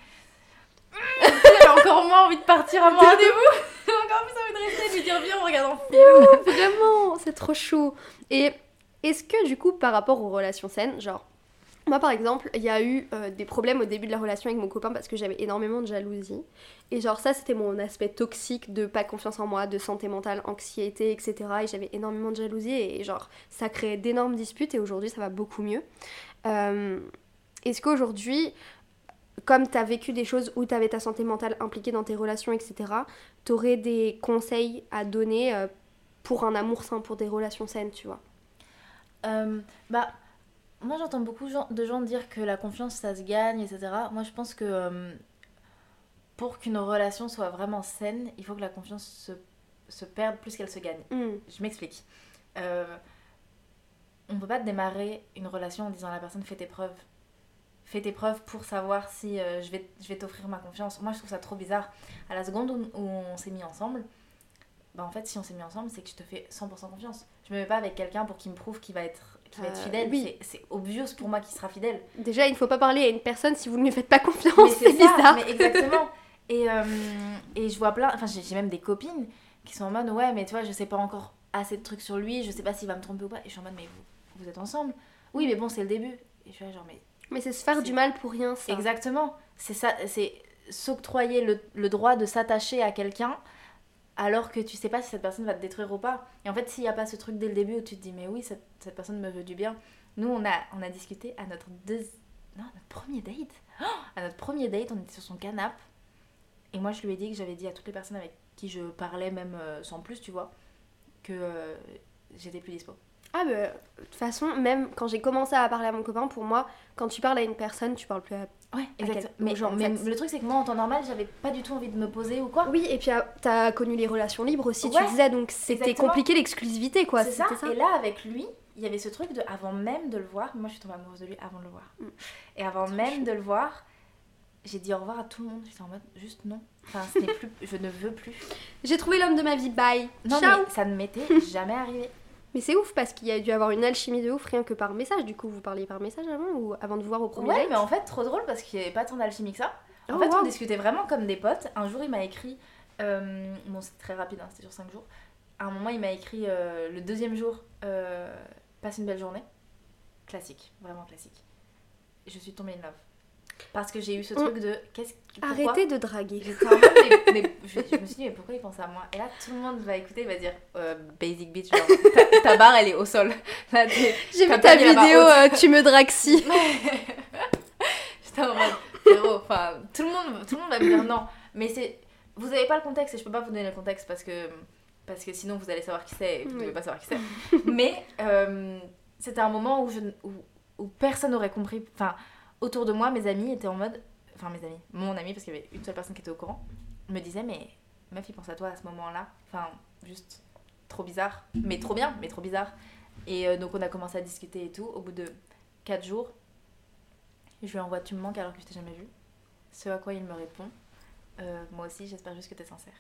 j'ai encore moins envie de partir à mon rendez-vous. J'ai encore plus envie de rester et de lui dire viens on regarde un film. Vraiment, c'est trop chou. Et est-ce que du coup par rapport aux relations saines, genre moi par exemple, il y a eu euh, des problèmes au début de la relation avec mon copain parce que j'avais énormément de jalousie. Et genre ça c'était mon aspect toxique de pas confiance en moi, de santé mentale, anxiété, etc. Et j'avais énormément de jalousie et genre ça créait d'énormes disputes et aujourd'hui ça va beaucoup mieux. Euh, Est-ce qu'aujourd'hui, comme tu as vécu des choses où tu avais ta santé mentale impliquée dans tes relations, etc., tu aurais des conseils à donner euh, pour un amour sain, pour des relations saines, tu vois? Euh, bah, moi j'entends beaucoup de gens dire que la confiance ça se gagne, etc. Moi je pense que euh, pour qu'une relation soit vraiment saine, il faut que la confiance se, se perde plus qu'elle se gagne. Hmm. Je m'explique. On peut pas démarrer une relation en disant à la personne fais tes preuves. Fais tes preuves pour savoir si euh, je vais, je vais t'offrir ma confiance. Moi je trouve ça trop bizarre. À la seconde où, où on s'est mis ensemble, bah en fait si on s'est mis ensemble c'est que je te fais 100% confiance. Je me mets pas avec quelqu'un pour qu'il me prouve qu'il va être, qu'il va être Euh, fidèle. oui. C'est- obvious pour moi qu'il sera fidèle. Déjà, il ne faut pas parler à une personne si vous ne lui faites pas confiance, c'est bizarre. mais exactement. Et, euh, et je vois plein, enfin j'ai j'ai même des copines qui sont en mode ouais mais tu vois je sais pas encore assez de trucs sur lui, je sais pas s'il va me tromper ou pas. Et je suis en mode mais vous, vous êtes ensemble Oui mais bon c'est le début. Et je suis là genre mais Mais c'est se faire du mal pour rien, ça. exactement, c'est ça, c'est s'octroyer le, le droit de s'attacher à quelqu'un alors que tu sais pas si cette personne va te détruire ou pas. Et en fait s'il y a pas ce truc dès le début où tu te dis mais oui cette, cette personne me veut du bien. Nous on a, on a discuté à notre deux... non, notre premier date. Oh à notre premier date on était sur son canapé et moi, je lui ai dit que j'avais dit à toutes les personnes avec qui je parlais, même euh, sans plus, tu vois, que euh, j'étais plus dispo. Ah, bah, de toute façon, même quand j'ai commencé à parler à mon copain, pour moi, quand tu parles à une personne, tu parles plus à. Ouais, exactement. Mais, le truc, c'est que moi, en temps normal, j'avais pas du tout envie de me poser ou quoi. Oui, et puis ah, t'as connu les relations libres aussi, tu disais, donc c'était compliqué l'exclusivité, quoi. c'est ça. Et là, avec lui, il y avait ce truc de, avant même de le voir, moi, je suis tombée amoureuse de lui avant de le voir. Mm. Et avant même de le voir, j'ai dit au revoir à tout le monde. J'étais en mode, juste non. Enfin, ce plus. Je ne veux plus. J'ai trouvé l'homme de ma vie, bye. Non, Ciao. mais ça ne m'était jamais arrivé. Mais c'est ouf parce qu'il y a dû avoir une alchimie de ouf rien que par message. Du coup, vous parliez par message avant ou avant de vous voir au premier Ouais, date mais en fait, trop drôle parce qu'il n'y avait pas tant d'alchimie que ça. En Oh, fait, on discutait vraiment comme des potes. Un jour, il m'a écrit. euh, bon, c'était très rapide, hein, c'était sur 5 jours. À un moment, il m'a écrit euh, le deuxième jour euh, Passe une belle journée. Classique, vraiment classique. Je suis tombée in love. Parce que j'ai eu ce truc de. Qu'est-ce Arrêtez de draguer. J'étais en mode, mais, mais je, je me suis dit, mais pourquoi il pense à moi? Et là, tout le monde va écouter, il va dire euh, Basic bitch, genre, ta, ta barre, elle est au sol. Là, J'ai vu ta vidéo, euh, tu me dragues si. J'étais en mode, frérot, enfin, tout le, monde, tout le monde va me dire non. Mais c'est. Vous avez pas le contexte et je peux pas vous donner le contexte parce que. Parce que sinon vous allez savoir qui c'est et vous Oui. devez pas savoir qui c'est. Mais euh, c'était un moment où, je, où, où personne n'aurait compris. Enfin, autour de moi, mes amis étaient en mode. Enfin, mes amis, mon ami, parce qu'il y avait une seule personne qui était au courant, me disait, mais meuf, il pense à toi à ce moment-là. Enfin, juste trop bizarre. Mais trop bien, mais trop bizarre. Et euh, donc on a commencé à discuter et tout. Au bout de 4 jours, je lui envoie Tu me manques alors que je t'ai jamais vu. Ce à quoi il me répond Euh, Moi aussi, j'espère juste que t'es sincère.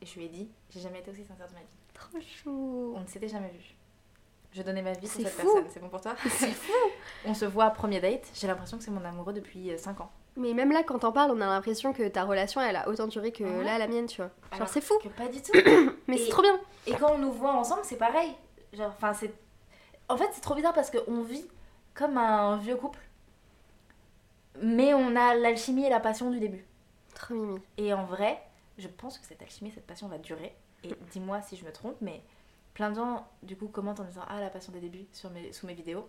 Et je lui ai dit J'ai jamais été aussi sincère de ma vie. Trop chou. On ne s'était jamais vu. Je donnais ma vie pour cette fou. personne. C'est bon pour toi? C'est fou. On se voit premier date. J'ai l'impression que c'est mon amoureux depuis 5 ans. Mais même là, quand t'en parles, on a l'impression que ta relation, elle a autant duré que ouais là, la mienne, tu vois. Genre, Alors c'est fou. Que pas du tout. Mais c'est trop bien. Et quand on nous voit ensemble, c'est pareil. Genre, enfin, c'est. En fait, c'est trop bizarre parce qu'on vit comme un vieux couple. Mais on a l'alchimie et la passion du début. Trop mimi. Et en vrai, je pense que cette alchimie, cette passion va durer. Et dis-moi si je me trompe, mais plein de gens, du coup, commentent en disant Ah, la passion des débuts sur mes, sous mes vidéos.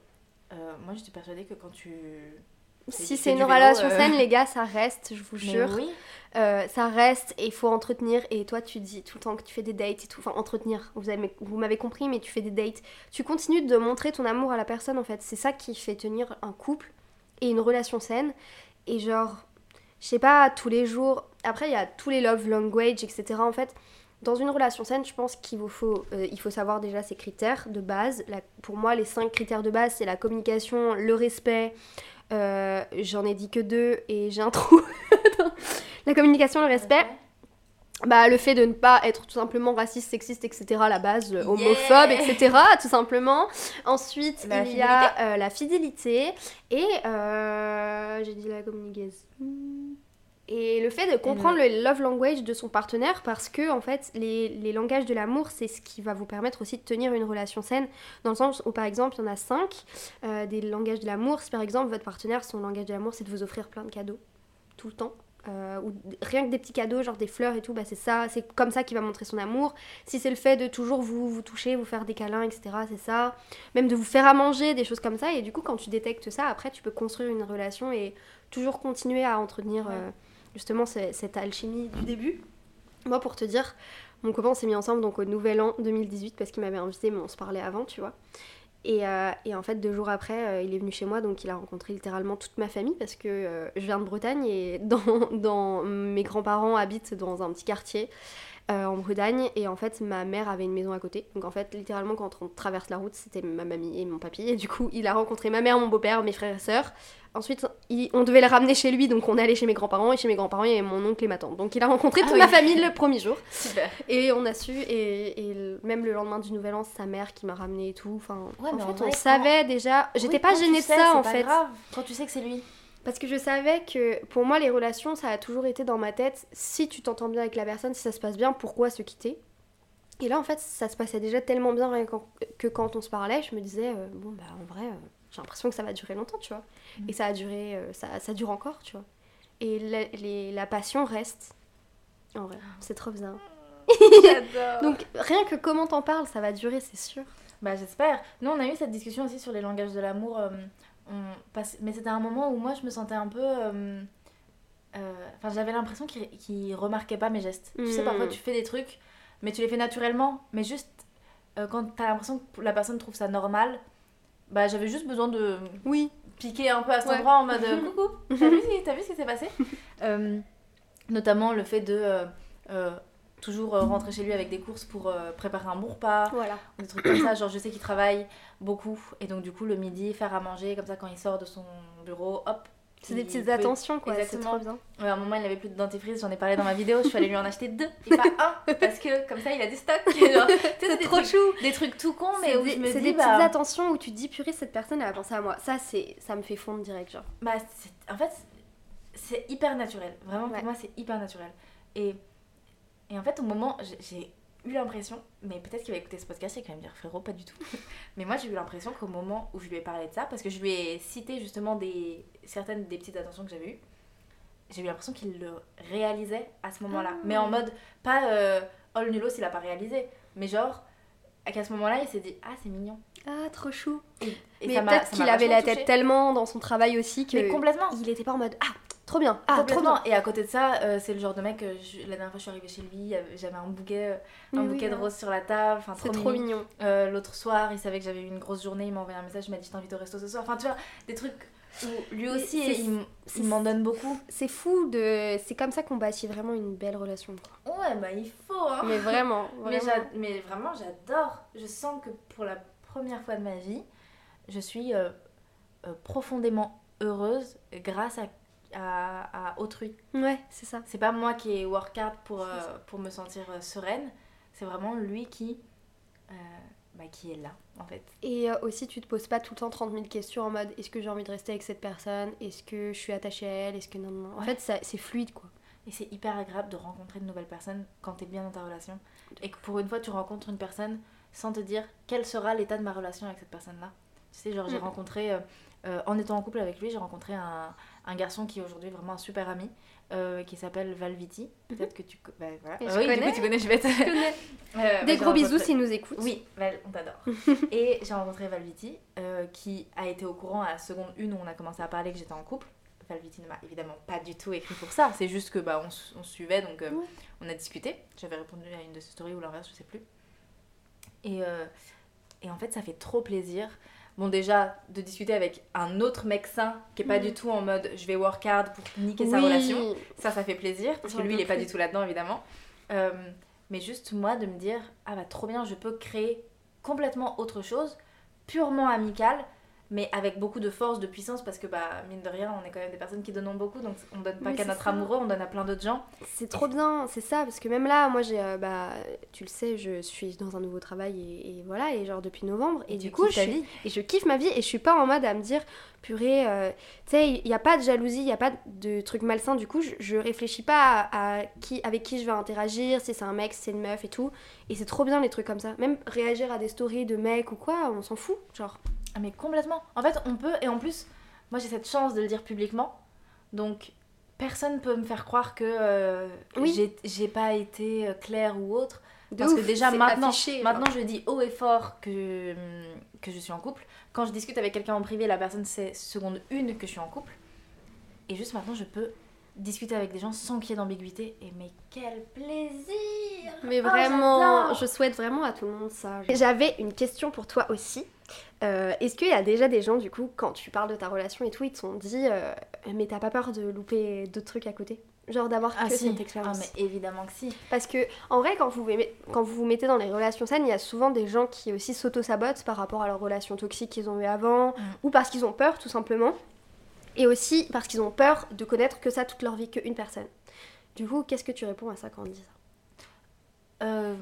Euh, moi, je suis persuadée que quand tu. Si c'est une vélo, relation euh, saine, les gars, ça reste, je vous jure. oui, Euh, ça reste et il faut entretenir. Et toi, tu dis tout le temps que tu fais des dates et tout. Enfin, entretenir. Vous, avez- vous m'avez compris, mais tu fais des dates. Tu continues de montrer ton amour à la personne, en fait. C'est ça qui fait tenir un couple et une relation saine. Et genre, je sais pas, tous les jours. Après, il y a tous les love language, etc. En fait, dans une relation saine, je pense qu'il vous faut, euh, il faut savoir déjà ces critères de base. La- pour moi, les cinq critères de base, c'est la communication, le respect. euh, J'en ai dit que deux et j'ai un trou. La communication, le respect. Bah, le fait de ne pas être tout simplement raciste, sexiste, etc. la base, euh, homophobe, etc. Tout simplement. Ensuite, La il y a euh, la fidélité et j'ai dit la communication. Et le fait de comprendre le love language de son partenaire parce que en fait les, les langages de l'amour c'est ce qui va vous permettre aussi de tenir une relation saine. Dans le sens où par exemple il y en a cinq euh, des langages de l'amour. Si par exemple votre partenaire son langage de l'amour c'est de vous offrir plein de cadeaux tout le temps euh, ou rien que des petits cadeaux genre des fleurs et tout bah c'est ça c'est comme ça qu'il va montrer son amour. Si c'est le fait de toujours vous vous toucher vous faire des câlins etc c'est ça. Même de vous faire à manger des choses comme ça. Et du coup quand tu détectes ça après tu peux construire une relation et toujours continuer à entretenir Ouais. euh, justement cette alchimie du début moi pour te dire mon copain s'est mis ensemble donc au nouvel an 2018 parce qu'il m'avait invité mais on se parlait avant tu vois et, euh, et en fait, deux jours après, euh, il est venu chez moi, donc il a rencontré littéralement toute ma famille parce que euh, je viens de Bretagne et dans, dans- mes grands-parents habitent dans un petit quartier en Bretagne et en fait, ma mère avait une maison à côté. Donc en fait, littéralement, quand on traverse la route, c'était ma mamie et mon papy. Et du coup, il a rencontré ma mère, mon beau-père, mes frères et sœurs. Ensuite, il- on devait le ramener chez lui, donc on est allé chez mes grands-parents et chez mes grands-parents, il y avait mon oncle et ma tante. Donc il a rencontré Ah toute oui. ma famille le premier jour. super. Et on a su, et, et le- même le lendemain du Nouvel An, c'est sa mère qui m'a ramené et tout. Enfin, Ouais, en fait, vrai, on quand- savait déjà. J'étais Oui, pas quand gênée de sais, ça en pas fait. grave. Quand tu sais que c'est lui. Parce que je savais que pour moi, les relations, ça a toujours été dans ma tête. Si tu t'entends bien avec la personne, si ça se passe bien, pourquoi se quitter? Et là, en fait, ça se passait déjà tellement bien que quand on se parlait, je me disais, euh, bon, bah en vrai, euh, j'ai l'impression que ça va durer longtemps, tu vois. Mm. Et ça a duré, euh, ça, ça dure encore, tu vois. Et la, les- la passion reste. En vrai, c'est trop bien. J'adore. Donc rien que comment t'en parles, ça va durer, c'est sûr. Bah j'espère. Nous on a eu cette discussion aussi sur les langages de l'amour. euh, passe- Mais c'était un moment où moi je me sentais un peu... euh, euh, Enfin j'avais l'impression qu'il qu'il remarquait pas mes gestes. Tu sais Mm. parfois tu fais des trucs mais tu les fais naturellement. Mais juste euh, quand t'as l'impression que la personne trouve ça normal, bah j'avais juste besoin de Oui. piquer un peu à cet Ouais. endroit en mode coucou, t'as vu, ce qui- t'as vu ce qui s'est passé Euh, Notamment le fait de euh, euh, toujours rentrer chez lui avec des courses pour préparer un bon repas Voilà. des trucs comme ça. Genre, je sais qu'il travaille beaucoup et donc, du coup, le midi, faire à manger, comme ça, quand il sort de son bureau, hop, C'est des petites attentions quoi, c'est Exactement. trop bien. Ouais, à un moment, il avait plus de dentifrice, j'en ai parlé dans ma vidéo, je suis allée lui en acheter deux et pas un parce que comme ça, il a du stock. Genre, tu sais, c'est des trop trucs- chou. Des trucs tout cons, mais C'est où des, je me c'est dis, des bah, petites attentions où tu dis purée cette personne elle a pensé à moi. Ça c'est ça me fait fondre direct genre. Bah, c'est- en fait, c'est hyper naturel. Vraiment, Ouais. pour moi, c'est hyper naturel. Et, et en fait, au moment, j'ai- eu l'impression, mais peut-être qu'il va écouter ce podcast et qu'il va me dire frérot, pas du tout. mais moi, j'ai eu l'impression qu'au moment où je lui ai parlé de ça, parce que je lui ai cité justement des, certaines des petites attentions que j'avais eues, j'ai eu l'impression qu'il le réalisait à ce moment-là. Ah. Mais en mode, pas euh, oh le nulos, il a pas réalisé, mais genre, qu'à ce moment-là, il s'est dit ah, c'est mignon. Ah trop chou. Et, et Mais peut-être qu'il avait la tête tellement dans son travail aussi que Mais complètement. il était pas en mode ah trop bien ah trop bien. Et à côté de ça, euh, c'est le genre de mec, euh, je- la dernière fois je suis arrivée chez lui, j'avais un bouquet, euh, un Oui, bouquet de roses sur la table, enfin C'est trop, mignon. mignon. Euh, L'autre soir, il savait que j'avais eu une grosse journée, il m'a envoyé un message, il m'a dit je t'invite au resto ce soir. Enfin tu vois, des trucs lui aussi, c'est- il, m'en donne beaucoup. C'est fou de c'est comme ça qu'on bâtit vraiment une belle relation. quoi. Ouais, bah il faut, hein. Mais vraiment, Mais, vraiment. j'a- mais vraiment, j'adore. Je sens que pour la première fois de ma vie, je suis euh, euh, profondément heureuse grâce à, à, à autrui. Ouais, c'est ça. C'est pas moi qui ai work hard pour, euh, pour me sentir sereine. C'est vraiment lui qui, bah, qui est là, en fait. Et euh, aussi, tu te poses pas tout le temps 30 000 questions en mode est-ce que j'ai envie de rester avec cette personne? Est-ce que je suis attachée à elle? Est-ce que non, non. En Ouais. fait, ça- c'est fluide quoi. Et c'est hyper agréable de rencontrer de nouvelles personnes quand t'es bien dans ta relation. Et que pour une fois, tu rencontres une personne sans te dire quel sera l'état de ma relation avec cette personne-là. Tu sais, genre, j'ai Mm. rencontré, euh, euh, en étant en couple avec lui, j'ai rencontré un, un garçon qui est aujourd'hui vraiment un super ami, euh, qui s'appelle Valviti. Peut-être que tu... Bah, voilà. Ah je oui, du connais. coup, tu connais, je vais te... Euh, bah, Des gros bisous s'il nous écoute. Oui, Val, on t'adore. et j'ai rencontré Valviti, euh, qui a été au courant à la seconde une où on a commencé à parler que j'étais en couple. Valviti ne m'a évidemment pas du tout écrit pour ça, c'est juste que bah, on, suivait, donc euh, Ouais. on a discuté. J'avais répondu à une de ses stories ou l'inverse, je sais plus. Et, euh, et en fait, ça fait trop plaisir. Bon, déjà, de discuter avec un autre mec sain qui est pas du tout en mode je vais work hard pour niquer sa relation. Ça, ça fait plaisir, parce que lui, il est pas du tout là-dedans, évidemment. Euh, mais juste moi, de me dire, ah bah trop bien, je peux créer complètement autre chose, purement amical, mais avec beaucoup de force, de puissance, parce que bah, mine de rien, on est quand même des personnes qui donnent beaucoup, donc on donne pas qu'à notre ça. amoureux, on donne à plein d'autres gens. C'est trop bien, c'est ça, parce que même là, moi j'ai, euh, bah, tu le sais, je suis dans un nouveau travail et, et voilà, et genre depuis novembre, et, Et du coup, je vie. et je kiffe ma vie, et je suis pas en mode à me dire, purée, euh, tu sais, il n'y a pas de jalousie, il n'y a pas de truc malsain, du coup, je, je réfléchis pas à, à qui, avec qui je vais interagir, si c'est un mec, si c'est une meuf et tout, et c'est trop bien les trucs comme ça, même réagir à des stories de mecs ou quoi, on s'en fout, genre. Ah, mais complètement. En fait, on peut, et en plus, moi j'ai cette chance de le dire publiquement, donc personne peut me faire croire que euh, Oui. j'ai- j'ai pas été euh, claire ou autre. De Parce ouf, que déjà maintenant, affiché, maintenant je dis haut et fort que, hum, que je suis en couple. Quand je discute avec quelqu'un en privé, la personne sait seconde une que je suis en couple. Et juste maintenant, je peux discuter avec des gens sans qu'il y ait d'ambiguïté. Et mais quel plaisir Mais Oh, vraiment, je souhaite vraiment à tout le monde ça. J'avais une question pour toi aussi. Euh, Est-ce qu'il y a déjà des gens, du coup, quand tu parles de ta relation et tout, ils te sont dit, euh, mais t'as pas peur de louper d'autres trucs à côté? Genre d'avoir Ah que si, cette ah, expérience. mais évidemment que si. Parce que, en vrai, quand vous, vous met- quand vous vous mettez dans les relations saines, il y a souvent des gens qui aussi s'auto-sabotent par rapport à leurs relations toxiques qu'ils ont eues avant, Mm. ou parce qu'ils ont peur, tout simplement. Et aussi parce qu'ils ont peur de connaître que ça toute leur vie, qu'une personne. Du coup, qu'est-ce que tu réponds à ça quand on dit ça? Euh,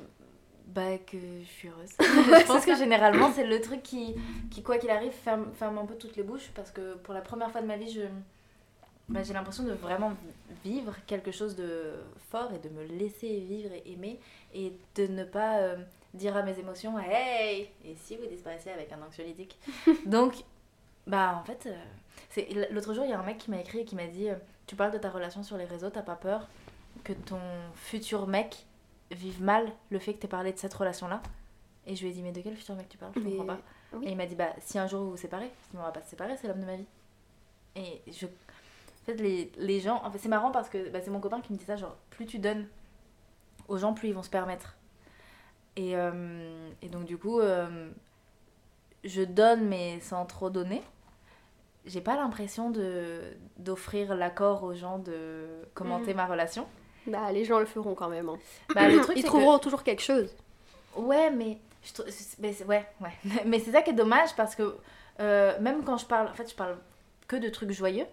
bah que je suis heureuse. je pense que généralement c'est le truc qui, qui quoi qu'il arrive, ferme, ferme un peu toutes les bouches parce que pour la première fois de ma vie, je, bah, j'ai l'impression de vraiment vivre quelque chose de fort et de me laisser vivre et aimer et de ne pas euh, dire à mes émotions Hey Et si vous disparaissiez avec un anxiolytique Donc, bah en fait, euh, c'est l'autre jour, il y a un mec qui m'a écrit et qui m'a dit euh, Tu parles de ta relation sur les réseaux, t'as pas peur que ton futur mec vive mal le fait que t'aies parlé de cette relation-là Et je lui ai dit Mais de quel futur mec tu parles? Je Mais- comprends pas. oui. Et il m'a dit Bah, si un jour vous vous séparez, sinon on va pas se séparer, c'est l'homme de ma vie. Et je. En fait, les, les gens. En fait, c'est marrant parce que bah, c'est mon copain qui me dit ça genre, plus tu donnes aux gens, plus ils vont se permettre. Et, euh, et donc, du coup, euh, je donne, mais sans trop donner. J'ai pas l'impression de d'offrir l'accord aux gens de commenter ma relation. Bah, les gens le feront quand même. hein. Bah, le truc, Ils que- trouveront toujours quelque chose. Ouais, mais je trou- c'est- mais ouais, ouais. Mais c'est ça qui est dommage parce que euh, même quand je parle, en fait, je parle que de trucs joyeux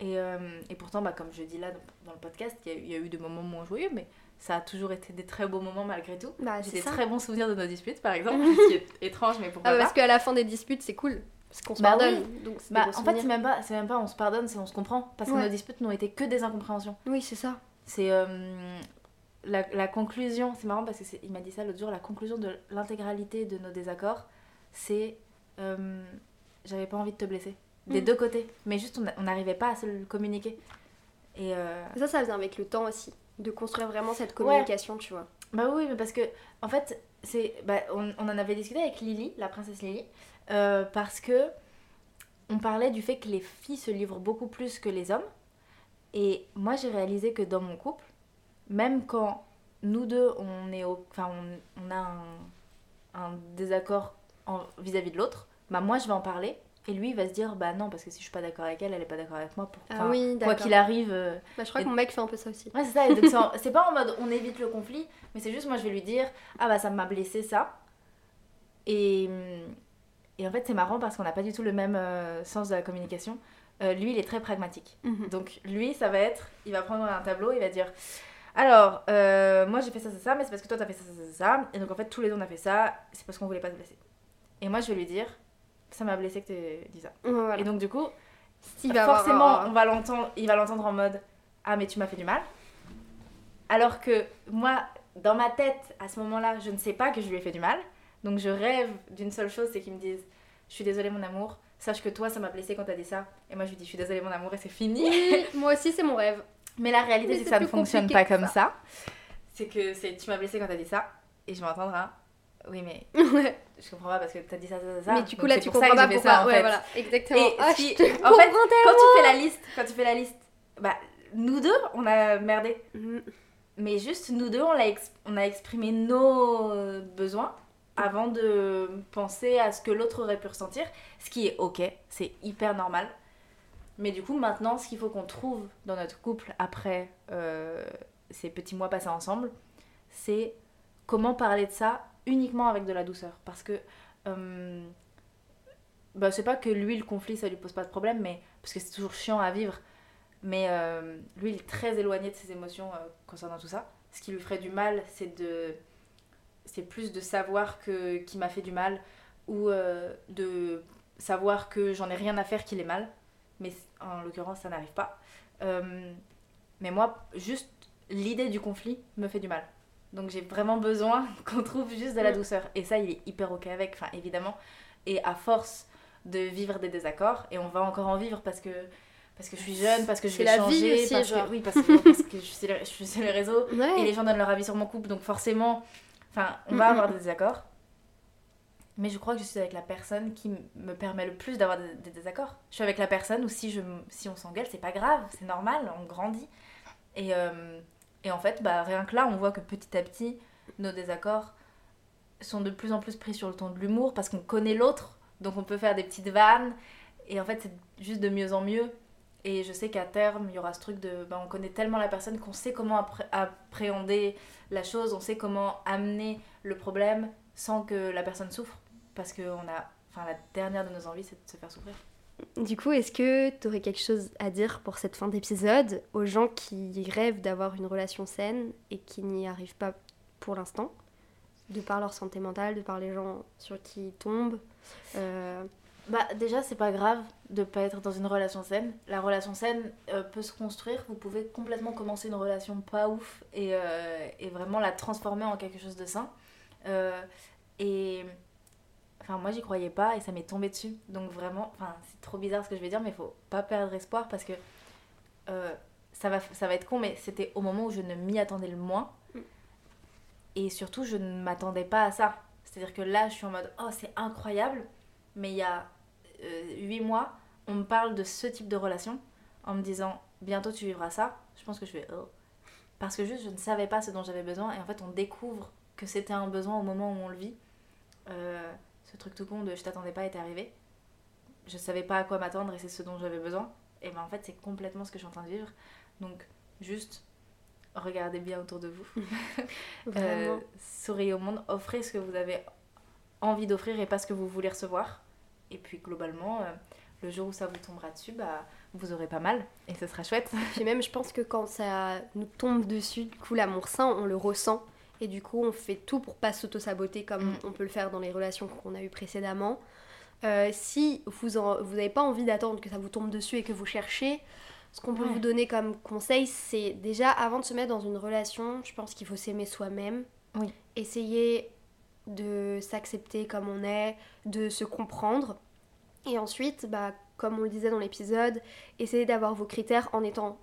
Et, euh, et pourtant, bah, comme je dis là dans, le podcast, il y, a- il y a eu des moments moins joyeux, mais ça a toujours été des très beaux moments malgré tout. Bah, J'ai c'est des ça. très bons souvenirs de nos disputes, par exemple, ce qui est étrange, mais pourquoi Ah, bah, pas. parce qu'à la fin des disputes, c'est cool. Parce qu'on se Bah pardonne. oui. Donc, Bah, en fait, c'est même, pas, c'est même pas on se pardonne, c'est on se comprend. Parce que nos disputes n'ont été que des incompréhensions. Oui, c'est ça. C'est euh, la, la conclusion, c'est marrant parce qu'il m'a dit ça l'autre jour, la conclusion de l'intégralité de nos désaccords, c'est euh, j'avais pas envie de te blesser. Des Mm. deux côtés. Mais juste, on n'arrivait pas à se le communiquer. Et euh, Ça, ça vient avec le temps aussi. De construire vraiment cette communication, tu vois. bah oui, mais parce que, en fait, c'est bah, on, on en avait discuté avec Lily, la princesse Lily, euh, parce que on parlait du fait que les filles se livrent beaucoup plus que les hommes. Et moi, j'ai réalisé que dans mon couple, même quand nous deux, on, est au, enfin, on, on a un, un désaccord vis-à-vis de l'autre, bah moi, je vais en parler. Et lui, il va se dire, bah non, parce que si je suis pas d'accord avec elle, elle est pas d'accord avec moi. Pour... Ah oui, quoi qu'il arrive. euh, Bah, je crois Et- que mon mec fait un peu ça aussi. Ouais, c'est ça. c'est pas en mode on évite le conflit, mais c'est juste moi je vais lui dire Ah bah ça m'a blessé ça. Et, et en fait, c'est marrant parce qu'on n'a pas du tout le même euh, sens de la communication. Euh, lui, il est très pragmatique. Mhm. Donc lui, ça va être il va prendre un tableau, il va dire Alors, euh, moi j'ai fait ça, ça, ça, mais c'est parce que toi t'as fait ça, ça, ça, ça. Et donc en fait, tous les deux on a fait ça, c'est parce qu'on voulait pas te blesser. Et moi, je vais lui dire Ça m'a blessé que tu dit ça. Voilà. Et donc du coup, Il va forcément, on va l'entendre, il va l'entendre en mode Ah, mais tu m'as fait du mal. Alors que moi, dans ma tête, à ce moment-là, je ne sais pas que je lui ai fait du mal. Donc je rêve d'une seule chose c'est qu'ils me disent Je suis désolée, mon amour. Sache que toi, ça m'a blessé quand t'as dit ça. Et moi, je lui dis Je suis désolée, mon amour, et c'est fini. Oui, moi aussi, c'est mon rêve. Mais la réalité, c'est que ça ne fonctionne pas comme ça. C'est que c'est tu m'as blessé quand t'as dit ça. Et je entendre un Oui, mais je comprends pas parce que t'as dit ça, ça, ça. Mais du coup, là, tu ça comprends pas pourquoi. ça, en ouais, fait. voilà. Exactement. Et Ah, si- en fait, quand tu fais la liste, quand tu fais la liste, bah nous deux, on a merdé. tellement. Mais juste nous deux, on a, on a exprimé nos besoins avant de penser à ce que l'autre aurait pu ressentir, ce qui est ok, c'est hyper normal. Mais du coup, maintenant, ce qu'il faut qu'on trouve dans notre couple après euh, ces petits mois passés ensemble, c'est comment parler de ça uniquement avec de la douceur. Parce que euh, bah, c'est pas que lui, le conflit, ça lui pose pas de problème, mais parce que c'est toujours chiant à vivre. Mais euh, lui, il est très éloigné de ses émotions concernant tout ça. Ce qui lui ferait du mal, c'est de. C'est plus de savoir que qu'il m'a fait du mal ou euh, de savoir que j'en ai rien à faire qu'il est mal. Mais en l'occurrence, ça n'arrive pas. Euh, mais moi, juste l'idée du conflit me fait du mal. Donc j'ai vraiment besoin qu'on trouve juste de la Mm. douceur. Et ça, il est hyper ok avec, enfin évidemment. Et à force de vivre des désaccords, et on va encore en vivre parce que, parce que je suis jeune, parce que je vais la vie changer, aussi, parce genre. que, oui, parce que, parce que je, suis les, je suis Ouais. et les gens donnent leur avis sur mon couple, donc forcément, enfin, on va avoir des désaccords. Mais je crois que je suis avec la personne qui me permet le plus d'avoir des, des désaccords. Je suis avec la personne où si, je, si on s'engueule, c'est pas grave, c'est normal, on grandit. Et, euh, et en fait, bah, rien que là, on voit que petit à petit, nos désaccords sont de plus en plus pris sur le ton de l'humour parce qu'on connaît l'autre, donc on peut faire des petites vannes. Et en fait, c'est juste de mieux en mieux. Et je sais qu'à terme, il y aura ce truc de. bah, on connaît tellement la personne qu'on sait comment appré- appréhender la chose, on sait comment amener le problème sans que la personne souffre. Parce que on a. Enfin, la dernière de nos envies, c'est de se faire souffrir. Du coup, est-ce que tu aurais quelque chose à dire pour cette fin d'épisode aux gens qui rêvent d'avoir une relation saine et qui n'y arrivent pas pour l'instant De par leur santé mentale, de par les gens sur qui ils tombent euh, Bah, déjà, c'est pas grave de pas être dans une relation saine. La relation saine euh, peut se construire. Vous pouvez complètement commencer une relation pas ouf et, euh, et vraiment la transformer en quelque chose de sain. Euh, et. Enfin, moi, j'y croyais pas et ça m'est tombé dessus. Donc, vraiment, enfin, c'est trop bizarre ce que je vais dire, mais faut pas perdre espoir parce que ça, va, ça va être con, mais c'était au moment où je ne m'y attendais le moins. Et surtout, je ne m'attendais pas à ça. C'est-à-dire que là, je suis en mode, oh, c'est incroyable. Mais il y a 8 mois, on me parle de ce type de relation en me disant, bientôt tu vivras ça. Je pense que je fais, oh. Parce que juste, je ne savais pas ce dont j'avais besoin. Et en fait, on découvre que c'était un besoin au moment où on le vit. Euh, ce truc tout con de je t'attendais pas est arrivé. Je savais pas à quoi m'attendre et c'est ce dont j'avais besoin. Et ben en fait, c'est complètement ce que je suis en train de vivre. Donc, juste, regardez bien autour de vous. Euh, souriez au monde, offrez ce que vous avez envie d'offrir et pas ce que vous voulez recevoir. Et puis globalement, euh, le jour où ça vous tombera dessus, bah, vous aurez pas mal et ce sera chouette. Puis même, je pense que quand ça nous tombe dessus, du coup, l'amour sain, on le ressent. Et du coup, on fait tout pour pas s'auto-saboter comme Mm. on peut le faire dans les relations qu'on a eues précédemment. Euh, si vous n'avez pas envie d'attendre que ça vous tombe dessus et que vous cherchez, ce qu'on peut Ouais. vous donner comme conseil, c'est déjà avant de se mettre dans une relation, je pense qu'il faut s'aimer soi-même. Oui. Essayer de s'accepter comme on est, de se comprendre. Et ensuite, bah, comme on le disait dans l'épisode, essayez d'avoir vos critères en étant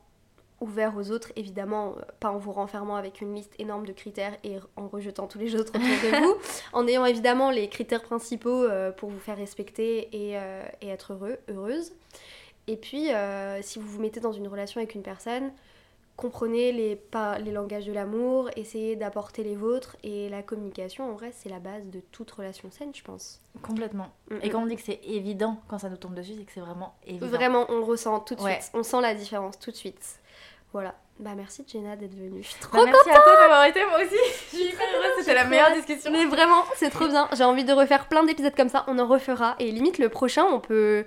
ouvert aux autres, évidemment, euh, pas en vous renfermant avec une liste énorme de critères et en rejetant tous les autres autour de vous, en ayant évidemment les critères principaux euh, pour vous faire respecter et, euh, et être heureux, heureuse. Et puis, euh, si vous vous mettez dans une relation avec une personne, comprenez les, pas, les langages de l'amour, essayez d'apporter les vôtres, et la communication, en vrai, c'est la base de toute relation saine, je pense. Complètement. Mm, Et mm. quand on dit que c'est évident quand ça nous tombe dessus, c'est que c'est vraiment évident. Vraiment, on le ressent tout de Ouais. suite. On sent la différence tout de suite. Voilà. Bah merci Jenna d'être venue. Je suis trop Bah, merci à toi d'avoir été, moi aussi. Je suis hyper heureuse, c'était la meilleure discussion. Mais vraiment, c'est trop bien. J'ai envie de refaire plein d'épisodes comme ça. On en refera. Et limite, le prochain, on peut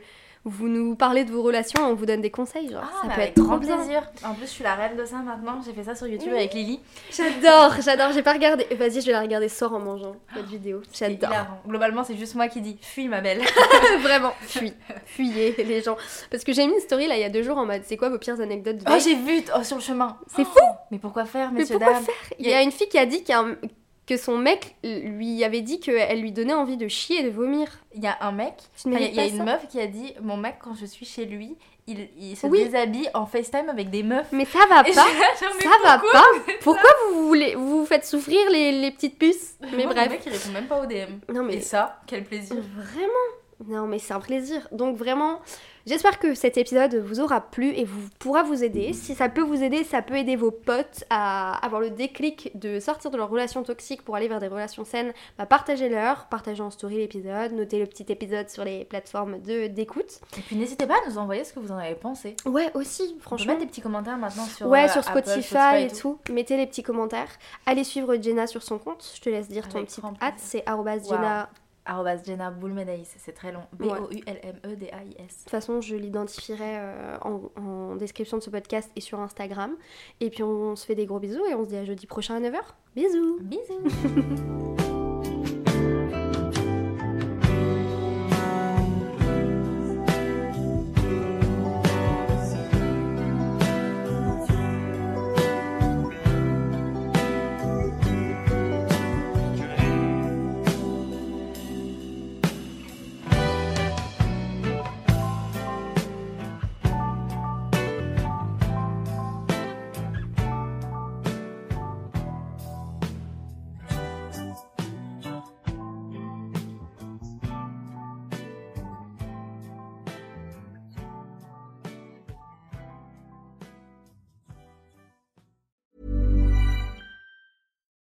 vous nous parler de vos relations. On vous donne des conseils. Genre, Ah, ça mais peut être grand bien. plaisir. En plus, je suis la reine de ça maintenant. J'ai fait ça sur YouTube avec Lily. J'adore, j'adore. J'ai pas regardé. Vas-y, je vais la regarder soir en mangeant votre vidéo. C'est J'adore. Globalement, c'est juste moi qui dis fuis ma belle. Vraiment, fuis. Fuyez les gens. Parce que j'ai mis une story là il y a deux jours en mode c'est quoi vos pires anecdotes de Oh, j'ai vu oh, sur le chemin. C'est fou. Mais pourquoi faire, Mais messieurs pourquoi dames? faire? Il y a une fille qui a dit qu'un- que son mec lui avait dit qu'elle lui donnait envie de chier et de vomir. Il y a un mec, enfin, il y a, une meuf qui a dit Mon mec, quand je suis chez lui, il, il se Oui. déshabille en FaceTime avec des meufs. Mais ça va Et pas. je Ça va pas. Pourquoi vous voulez vous faites souffrir les, les petites puces? Mais Moi, bref. mec, il répond même pas au DM. Non mais Et ça, quel plaisir. Vraiment Non, mais c'est un plaisir. Donc vraiment, j'espère que cet épisode vous aura plu et vous pourra vous aider. Si ça peut vous aider, ça peut aider vos potes à avoir le déclic de sortir de leur relation toxique pour aller vers des relations saines. Bah, partagez-leur, partagez en story l'épisode, notez le petit épisode sur les plateformes de d'écoute. Et puis n'hésitez pas à nous envoyer ce que vous en avez pensé. Ouais, aussi, franchement. mettre des petits commentaires maintenant sur, ouais, euh, sur Apple, Spotify, et tout. Mettez les petits commentaires. Allez suivre Jenna sur son compte. Je te laisse dire ton Avec petit hâte. C'est Wow. Jenna. Arrobas Jenna Boulmedaïs, c'est très long. B-O-U-L-M-E-D-A-I-S. De toute façon, je l'identifierai euh, en, en description de ce podcast et sur Instagram. Et puis on se fait des gros bisous et on se dit à jeudi prochain à 9h. Bisous Bisous